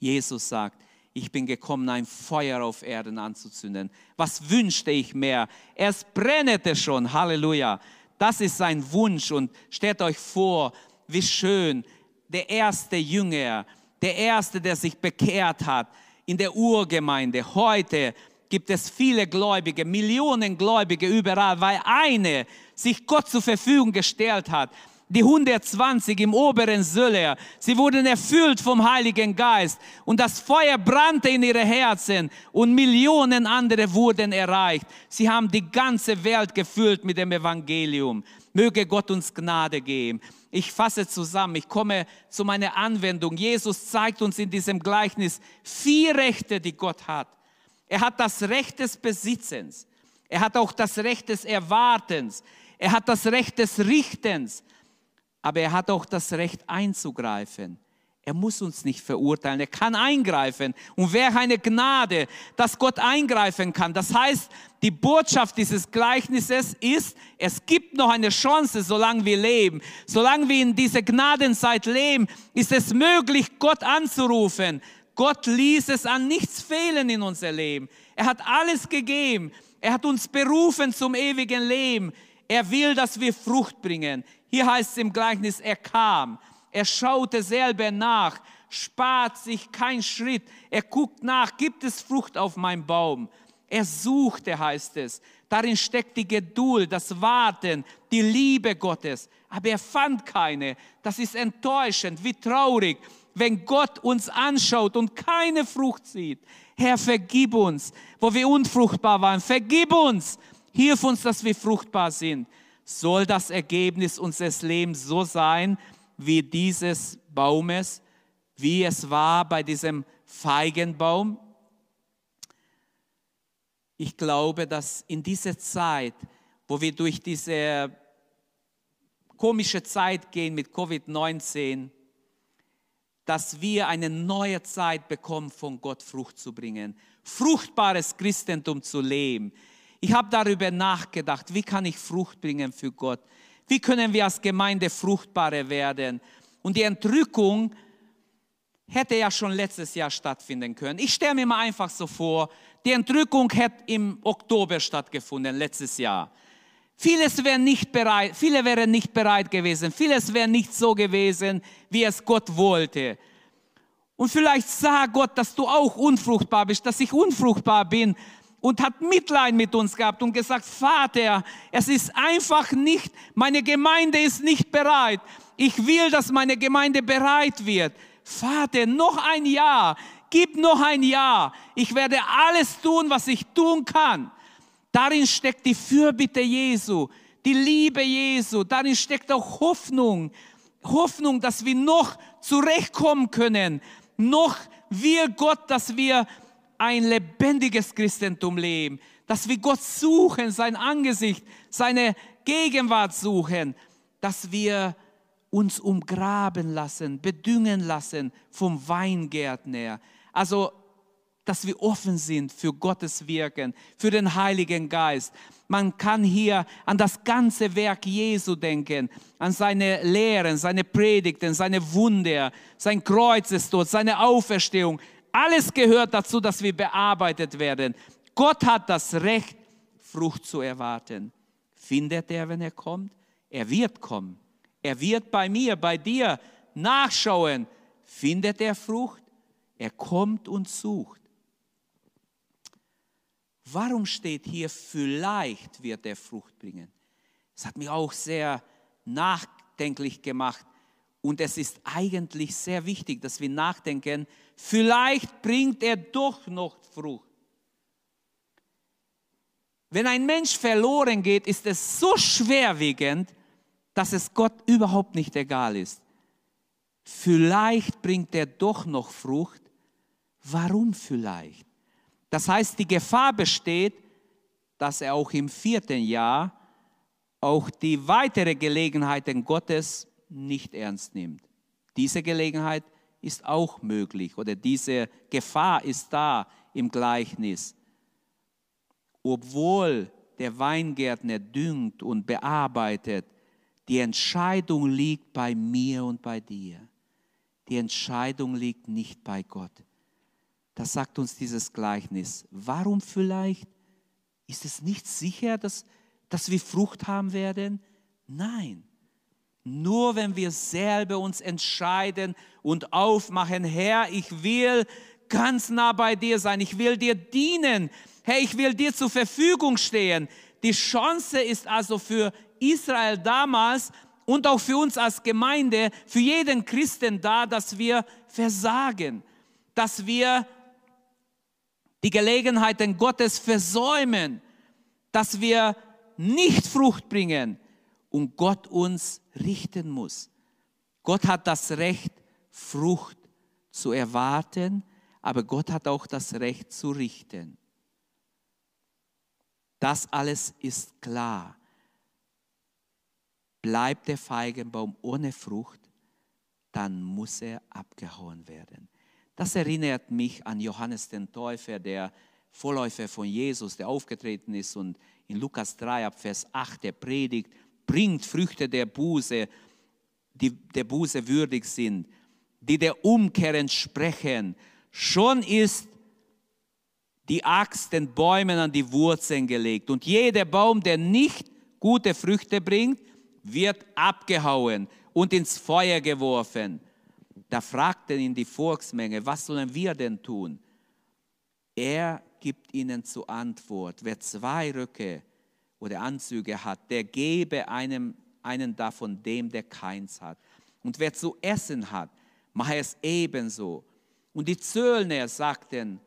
Jesus sagt, ich bin gekommen, ein Feuer auf Erden anzuzünden. Was wünschte ich mehr? Es brennete schon, Halleluja. Das ist sein Wunsch und stellt euch vor, wie schön der erste Jünger, der erste, der sich bekehrt hat in der Urgemeinde. Heute gibt es viele Gläubige, Millionen Gläubige überall, weil eine sich Gott zur Verfügung gestellt hat die 120 im oberen Söller, sie wurden erfüllt vom Heiligen Geist und das Feuer brannte in ihre Herzen und Millionen andere wurden erreicht. Sie haben die ganze Welt gefüllt mit dem Evangelium. Möge Gott uns Gnade geben. Ich fasse zusammen, ich komme zu meiner Anwendung. Jesus zeigt uns in diesem Gleichnis vier Rechte, die Gott hat. Er hat das Recht des Besitzens. Er hat auch das Recht des Erwartens. Er hat das Recht des Richtens aber er hat auch das Recht einzugreifen. Er muss uns nicht verurteilen, er kann eingreifen. Und wer eine Gnade, dass Gott eingreifen kann. Das heißt, die Botschaft dieses Gleichnisses ist, es gibt noch eine Chance, solange wir leben. Solange wir in dieser Gnadenzeit leben, ist es möglich, Gott anzurufen. Gott ließ es an nichts fehlen in unser Leben. Er hat alles gegeben. Er hat uns berufen zum ewigen Leben. Er will, dass wir Frucht bringen. Hier heißt es im Gleichnis, er kam, er schaute selber nach, spart sich kein Schritt, er guckt nach, gibt es Frucht auf meinem Baum? Er suchte, heißt es. Darin steckt die Geduld, das Warten, die Liebe Gottes. Aber er fand keine. Das ist enttäuschend, wie traurig, wenn Gott uns anschaut und keine Frucht sieht. Herr, vergib uns, wo wir unfruchtbar waren. Vergib uns. Hilf uns, dass wir fruchtbar sind soll das Ergebnis unseres Lebens so sein wie dieses Baumes, wie es war bei diesem Feigenbaum. Ich glaube, dass in dieser Zeit, wo wir durch diese komische Zeit gehen mit Covid-19, dass wir eine neue Zeit bekommen, von Gott Frucht zu bringen, fruchtbares Christentum zu leben. Ich habe darüber nachgedacht, wie kann ich Frucht bringen für Gott? Wie können wir als Gemeinde fruchtbarer werden? Und die Entrückung hätte ja schon letztes Jahr stattfinden können. Ich stelle mir mal einfach so vor, die Entrückung hätte im Oktober stattgefunden, letztes Jahr. Vieles wäre nicht bereit, viele wären nicht bereit gewesen, vieles wäre nicht so gewesen, wie es Gott wollte. Und vielleicht sah Gott, dass du auch unfruchtbar bist, dass ich unfruchtbar bin und hat Mitleid mit uns gehabt und gesagt, Vater, es ist einfach nicht, meine Gemeinde ist nicht bereit. Ich will, dass meine Gemeinde bereit wird. Vater, noch ein Jahr, gib noch ein Jahr. Ich werde alles tun, was ich tun kann. Darin steckt die Fürbitte Jesu, die Liebe Jesu. Darin steckt auch Hoffnung. Hoffnung, dass wir noch zurechtkommen können. Noch will Gott, dass wir ein lebendiges Christentum leben. Dass wir Gott suchen, sein Angesicht, seine Gegenwart suchen. Dass wir uns umgraben lassen, bedüngen lassen vom Weingärtner. Also dass wir offen sind für Gottes Wirken, für den Heiligen Geist. Man kann hier an das ganze Werk Jesu denken, an seine Lehren, seine Predigten, seine Wunder, sein Kreuzestod, seine Auferstehung. Alles gehört dazu, dass wir bearbeitet werden. Gott hat das Recht, Frucht zu erwarten. Findet er, wenn er kommt? Er wird kommen. Er wird bei mir, bei dir nachschauen. Findet er Frucht? Er kommt und sucht. Warum steht hier, vielleicht wird er Frucht bringen? Das hat mich auch sehr nachdenklich gemacht. Und es ist eigentlich sehr wichtig, dass wir nachdenken, vielleicht bringt er doch noch Frucht. Wenn ein Mensch verloren geht, ist es so schwerwiegend, dass es Gott überhaupt nicht egal ist. Vielleicht bringt er doch noch Frucht. Warum vielleicht? Das heißt, die Gefahr besteht, dass er auch im vierten Jahr auch die weitere Gelegenheiten Gottes nicht ernst nimmt. Diese Gelegenheit ist auch möglich oder diese Gefahr ist da im Gleichnis. Obwohl der Weingärtner düngt und bearbeitet, die Entscheidung liegt bei mir und bei dir. Die Entscheidung liegt nicht bei Gott. Das sagt uns dieses Gleichnis. Warum vielleicht? Ist es nicht sicher, dass, dass wir Frucht haben werden? Nein. Nur wenn wir selber uns entscheiden und aufmachen, Herr, ich will ganz nah bei dir sein, ich will dir dienen, Herr, ich will dir zur Verfügung stehen. Die Chance ist also für Israel damals und auch für uns als Gemeinde, für jeden Christen da, dass wir versagen, dass wir die Gelegenheiten Gottes versäumen, dass wir nicht Frucht bringen und Gott uns richten muss. Gott hat das Recht, Frucht zu erwarten, aber Gott hat auch das Recht zu richten. Das alles ist klar. Bleibt der Feigenbaum ohne Frucht, dann muss er abgehauen werden. Das erinnert mich an Johannes den Täufer, der Vorläufer von Jesus, der aufgetreten ist und in Lukas 3 ab Vers 8 der predigt, bringt Früchte der Buße, die der Buße würdig sind, die der Umkehr entsprechen. Schon ist die Axt den Bäumen an die Wurzeln gelegt und jeder Baum, der nicht gute Früchte bringt, wird abgehauen und ins Feuer geworfen. Da fragten ihn die Volksmenge, was sollen wir denn tun? Er gibt ihnen zur Antwort, wer zwei Röcke oder Anzüge hat, der gebe einem, einen davon dem, der keins hat. Und wer zu essen hat, mache es ebenso. Und die Zöllner sagten,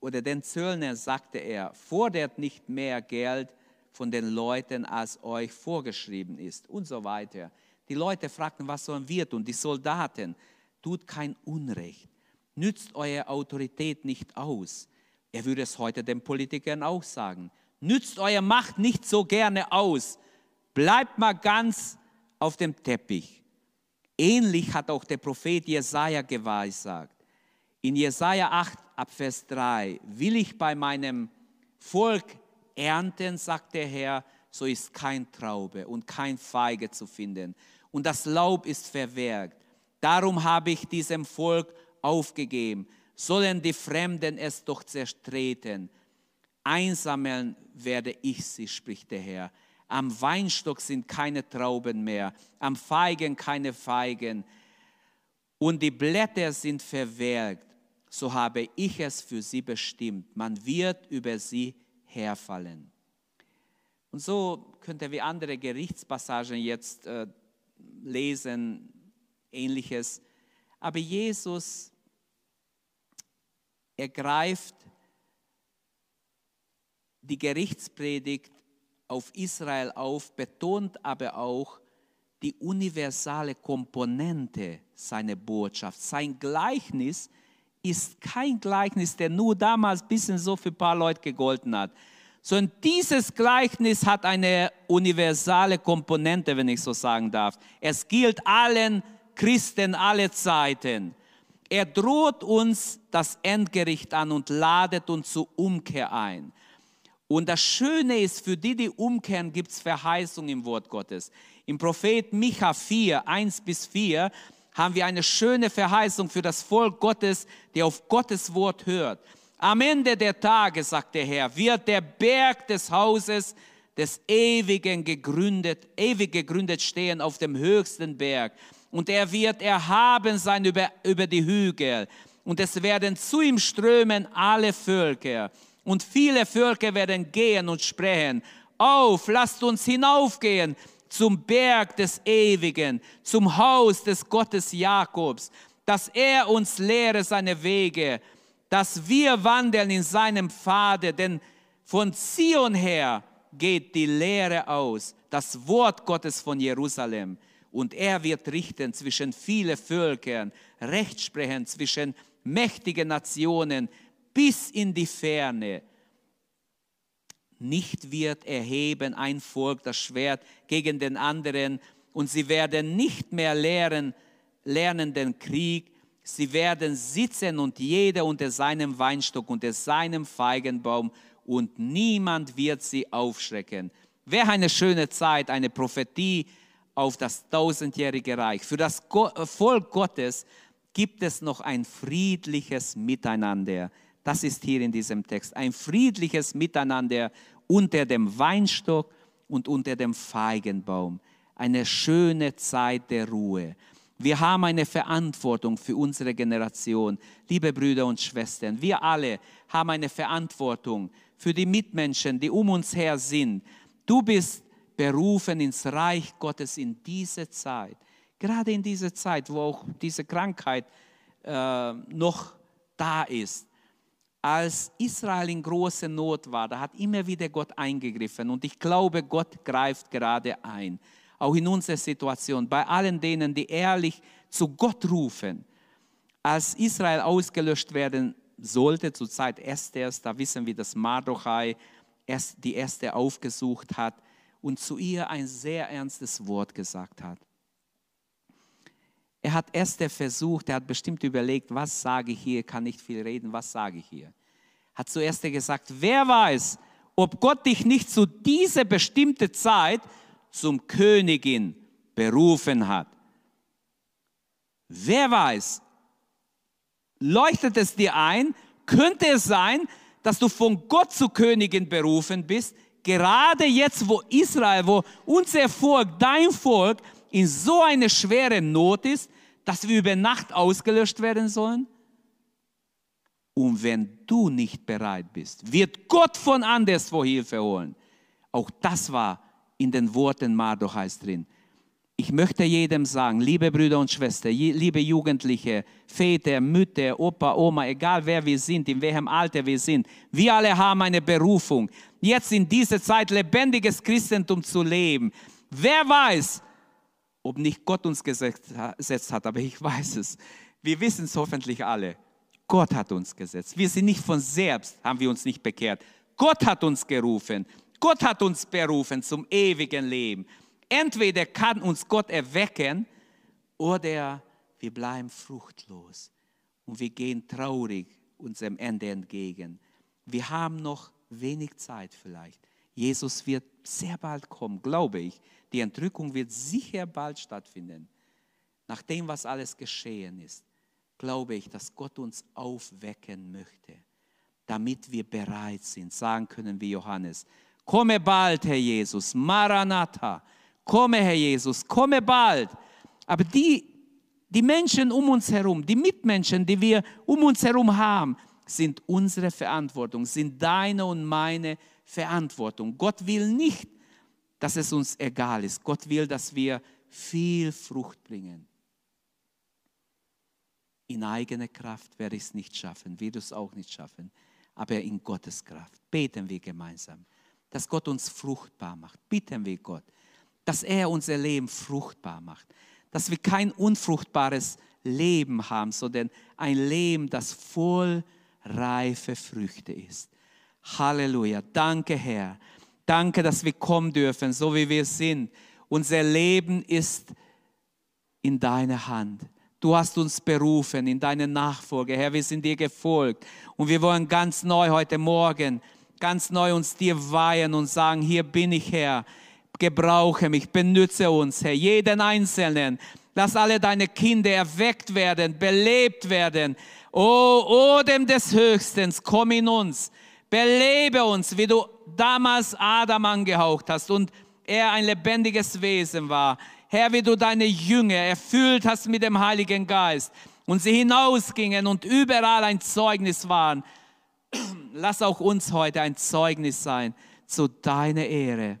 oder den Zöllner sagte er, fordert nicht mehr Geld von den Leuten, als euch vorgeschrieben ist und so weiter. Die Leute fragten, was sollen wir tun? Die Soldaten, tut kein Unrecht, nützt eure Autorität nicht aus. Er würde es heute den Politikern auch sagen. Nützt eure Macht nicht so gerne aus. Bleibt mal ganz auf dem Teppich. Ähnlich hat auch der Prophet Jesaja geweissagt. In Jesaja 8 ab Vers 3 will ich bei meinem Volk ernten, sagt der Herr, so ist kein Traube und kein Feige zu finden. Und das Laub ist verwerkt. Darum habe ich diesem Volk aufgegeben. Sollen die Fremden es doch zertreten. Einsammeln werde ich sie, spricht der Herr. Am Weinstock sind keine Trauben mehr, am Feigen keine Feigen. Und die Blätter sind verwelkt. So habe ich es für sie bestimmt. Man wird über sie herfallen. Und so könnte wir andere Gerichtspassagen jetzt äh, lesen, ähnliches. Aber Jesus ergreift die Gerichtspredigt auf Israel auf, betont aber auch die universale Komponente seiner Botschaft. Sein Gleichnis ist kein Gleichnis, der nur damals ein bisschen so für ein paar Leute gegolten hat, sondern dieses Gleichnis hat eine universale Komponente, wenn ich so sagen darf. Es gilt allen Christen alle Zeiten. Er droht uns das Endgericht an und ladet uns zur Umkehr ein. Und das Schöne ist, für die, die umkehren, gibt es Verheißung im Wort Gottes. Im Prophet Micha 4, 1 bis 4 haben wir eine schöne Verheißung für das Volk Gottes, der auf Gottes Wort hört. Am Ende der Tage, sagt der Herr, wird der Berg des Hauses des Ewigen gegründet, ewig gegründet stehen auf dem höchsten Berg. Und er wird erhaben sein über, über die Hügel. Und es werden zu ihm strömen alle Völker. Und viele Völker werden gehen und sprechen, auf, lasst uns hinaufgehen zum Berg des Ewigen, zum Haus des Gottes Jakobs, dass er uns lehre seine Wege dass wir wandeln in seinem Pfade, denn von Zion her geht die Lehre aus, das Wort Gottes von Jerusalem. Und er wird richten zwischen viele Völkern, Recht sprechen zwischen mächtigen Nationen bis in die Ferne. Nicht wird erheben ein Volk das Schwert gegen den anderen und sie werden nicht mehr lehren, lernen den Krieg, Sie werden sitzen und jeder unter seinem Weinstock, unter seinem Feigenbaum und niemand wird sie aufschrecken. Wäre eine schöne Zeit, eine Prophetie auf das tausendjährige Reich. Für das Volk Gottes gibt es noch ein friedliches Miteinander. Das ist hier in diesem Text. Ein friedliches Miteinander unter dem Weinstock und unter dem Feigenbaum. Eine schöne Zeit der Ruhe. Wir haben eine Verantwortung für unsere Generation. Liebe Brüder und Schwestern, wir alle haben eine Verantwortung für die Mitmenschen, die um uns her sind. Du bist berufen ins Reich Gottes in diese Zeit. Gerade in dieser Zeit, wo auch diese Krankheit äh, noch da ist. Als Israel in großer Not war, da hat immer wieder Gott eingegriffen. Und ich glaube, Gott greift gerade ein auch in unserer Situation, bei allen denen, die ehrlich zu Gott rufen. Als Israel ausgelöscht werden sollte, zur Zeit Esthers, da wissen wir, dass Mardochai die erste aufgesucht hat und zu ihr ein sehr ernstes Wort gesagt hat. Er hat Esther versucht, er hat bestimmt überlegt, was sage ich hier, kann nicht viel reden, was sage ich hier. Hat zu Esther gesagt, wer weiß, ob Gott dich nicht zu dieser bestimmten Zeit zum Königin berufen hat. Wer weiß, leuchtet es dir ein, könnte es sein, dass du von Gott zur Königin berufen bist, gerade jetzt, wo Israel, wo unser Volk, dein Volk in so eine schwere Not ist, dass wir über Nacht ausgelöscht werden sollen? Und wenn du nicht bereit bist, wird Gott von anderswo Hilfe holen. Auch das war in den Worten Mardochais drin. Ich möchte jedem sagen, liebe Brüder und Schwestern, liebe Jugendliche, Väter, Mütter, Opa, Oma, egal wer wir sind, in welchem Alter wir sind, wir alle haben eine Berufung, jetzt in dieser Zeit lebendiges Christentum zu leben. Wer weiß, ob nicht Gott uns gesetzt hat, aber ich weiß es. Wir wissen es hoffentlich alle. Gott hat uns gesetzt. Wir sind nicht von selbst, haben wir uns nicht bekehrt. Gott hat uns gerufen. Gott hat uns berufen zum ewigen Leben. Entweder kann uns Gott erwecken oder wir bleiben fruchtlos und wir gehen traurig unserem Ende entgegen. Wir haben noch wenig Zeit vielleicht. Jesus wird sehr bald kommen, glaube ich. Die Entrückung wird sicher bald stattfinden. Nach dem, was alles geschehen ist, glaube ich, dass Gott uns aufwecken möchte, damit wir bereit sind, sagen können wie Johannes, komme bald, Herr Jesus, Maranatha, komme, Herr Jesus, komme bald. Aber die, die Menschen um uns herum, die Mitmenschen, die wir um uns herum haben, sind unsere Verantwortung, sind deine und meine Verantwortung. Gott will nicht, dass es uns egal ist. Gott will, dass wir viel Frucht bringen. In eigener Kraft werde ich es nicht schaffen, wird es auch nicht schaffen, aber in Gottes Kraft. Beten wir gemeinsam, dass Gott uns fruchtbar macht. Bitten wir Gott, dass er unser Leben fruchtbar macht, dass wir kein unfruchtbares Leben haben, sondern ein Leben, das voll reife Früchte ist. Halleluja. Danke, Herr. Danke, dass wir kommen dürfen, so wie wir sind. Unser Leben ist in deiner Hand. Du hast uns berufen in deine Nachfolge. Herr, wir sind dir gefolgt. Und wir wollen ganz neu heute Morgen, ganz neu uns dir weihen und sagen, hier bin ich, Herr. Gebrauche mich, benütze uns, Herr, jeden Einzelnen. Lass alle deine Kinder erweckt werden, belebt werden. O Odem des Höchsten, komm in uns, belebe uns, wie du damals Adam angehaucht hast und er ein lebendiges Wesen war. Herr, wie du deine Jünger erfüllt hast mit dem Heiligen Geist und sie hinausgingen und überall ein Zeugnis waren. Lass auch uns heute ein Zeugnis sein zu deiner Ehre.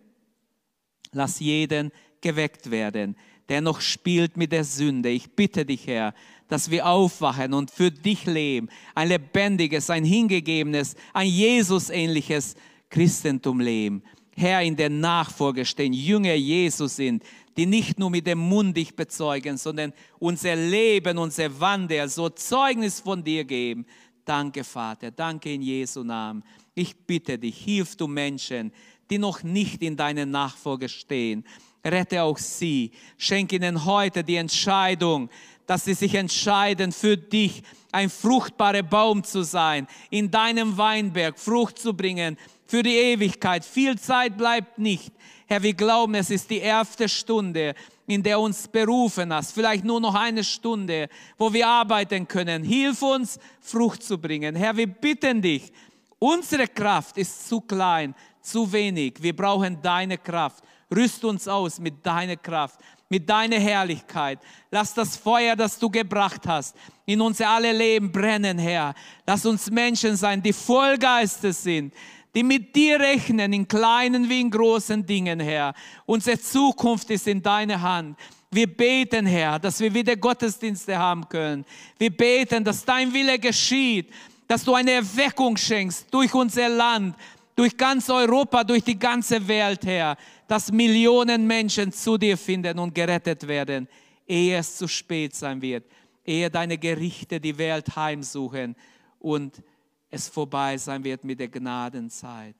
Lass jeden geweckt werden, der noch spielt mit der Sünde. Ich bitte dich, Herr, dass wir aufwachen und für dich leben. Ein lebendiges, ein hingegebenes, ein Jesus-ähnliches Christentum leben. Herr, in der Nachfolge stehen, Jünger Jesus sind, die nicht nur mit dem Mund dich bezeugen, sondern unser Leben, unser Wandel, so Zeugnis von dir geben. Danke, Vater. Danke in Jesu Namen. Ich bitte dich, hilf du Menschen, die noch nicht in deiner Nachfolge stehen. Rette auch sie. Schenk ihnen heute die Entscheidung, dass sie sich entscheiden, für dich ein fruchtbarer Baum zu sein, in deinem Weinberg Frucht zu bringen für die Ewigkeit. Viel Zeit bleibt nicht. Herr, wir glauben, es ist die erste Stunde, in der uns berufen hast. Vielleicht nur noch eine Stunde, wo wir arbeiten können. Hilf uns, Frucht zu bringen. Herr, wir bitten dich. Unsere Kraft ist zu klein, zu wenig. Wir brauchen deine Kraft. Rüst uns aus mit deiner Kraft mit deiner Herrlichkeit. Lass das Feuer, das du gebracht hast, in unser alle Leben brennen, Herr. Lass uns Menschen sein, die voll Geistes sind, die mit dir rechnen, in kleinen wie in großen Dingen, Herr. Unsere Zukunft ist in deiner Hand. Wir beten, Herr, dass wir wieder Gottesdienste haben können. Wir beten, dass dein Wille geschieht, dass du eine Erweckung schenkst durch unser Land, durch ganz Europa, durch die ganze Welt, Herr dass Millionen Menschen zu dir finden und gerettet werden, ehe es zu spät sein wird, ehe deine Gerichte die Welt heimsuchen und es vorbei sein wird mit der Gnadenzeit.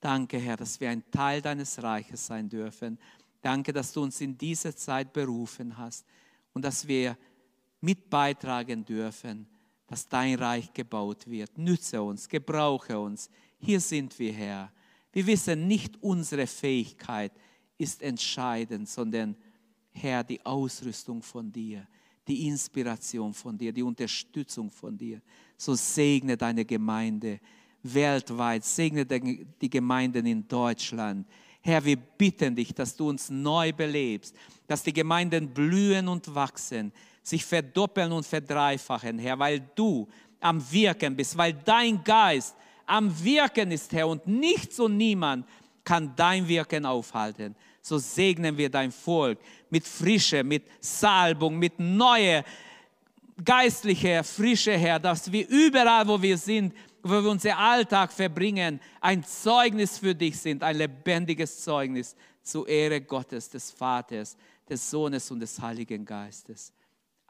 Danke, Herr, dass wir ein Teil deines Reiches sein dürfen. Danke, dass du uns in dieser Zeit berufen hast und dass wir mit beitragen dürfen, dass dein Reich gebaut wird. Nütze uns, gebrauche uns. Hier sind wir, Herr. Wir wissen, nicht unsere Fähigkeit ist entscheidend, sondern Herr, die Ausrüstung von dir, die Inspiration von dir, die Unterstützung von dir. So segne deine Gemeinde weltweit, segne die Gemeinden in Deutschland. Herr, wir bitten dich, dass du uns neu belebst, dass die Gemeinden blühen und wachsen, sich verdoppeln und verdreifachen, Herr, weil du am Wirken bist, weil dein Geist am Wirken ist, Herr, und nichts und niemand kann dein Wirken aufhalten. So segnen wir dein Volk mit Frische, mit Salbung, mit neue geistliche Frische, Herr, dass wir überall, wo wir sind, wo wir unseren Alltag verbringen, ein Zeugnis für dich sind, ein lebendiges Zeugnis zur Ehre Gottes, des Vaters, des Sohnes und des Heiligen Geistes.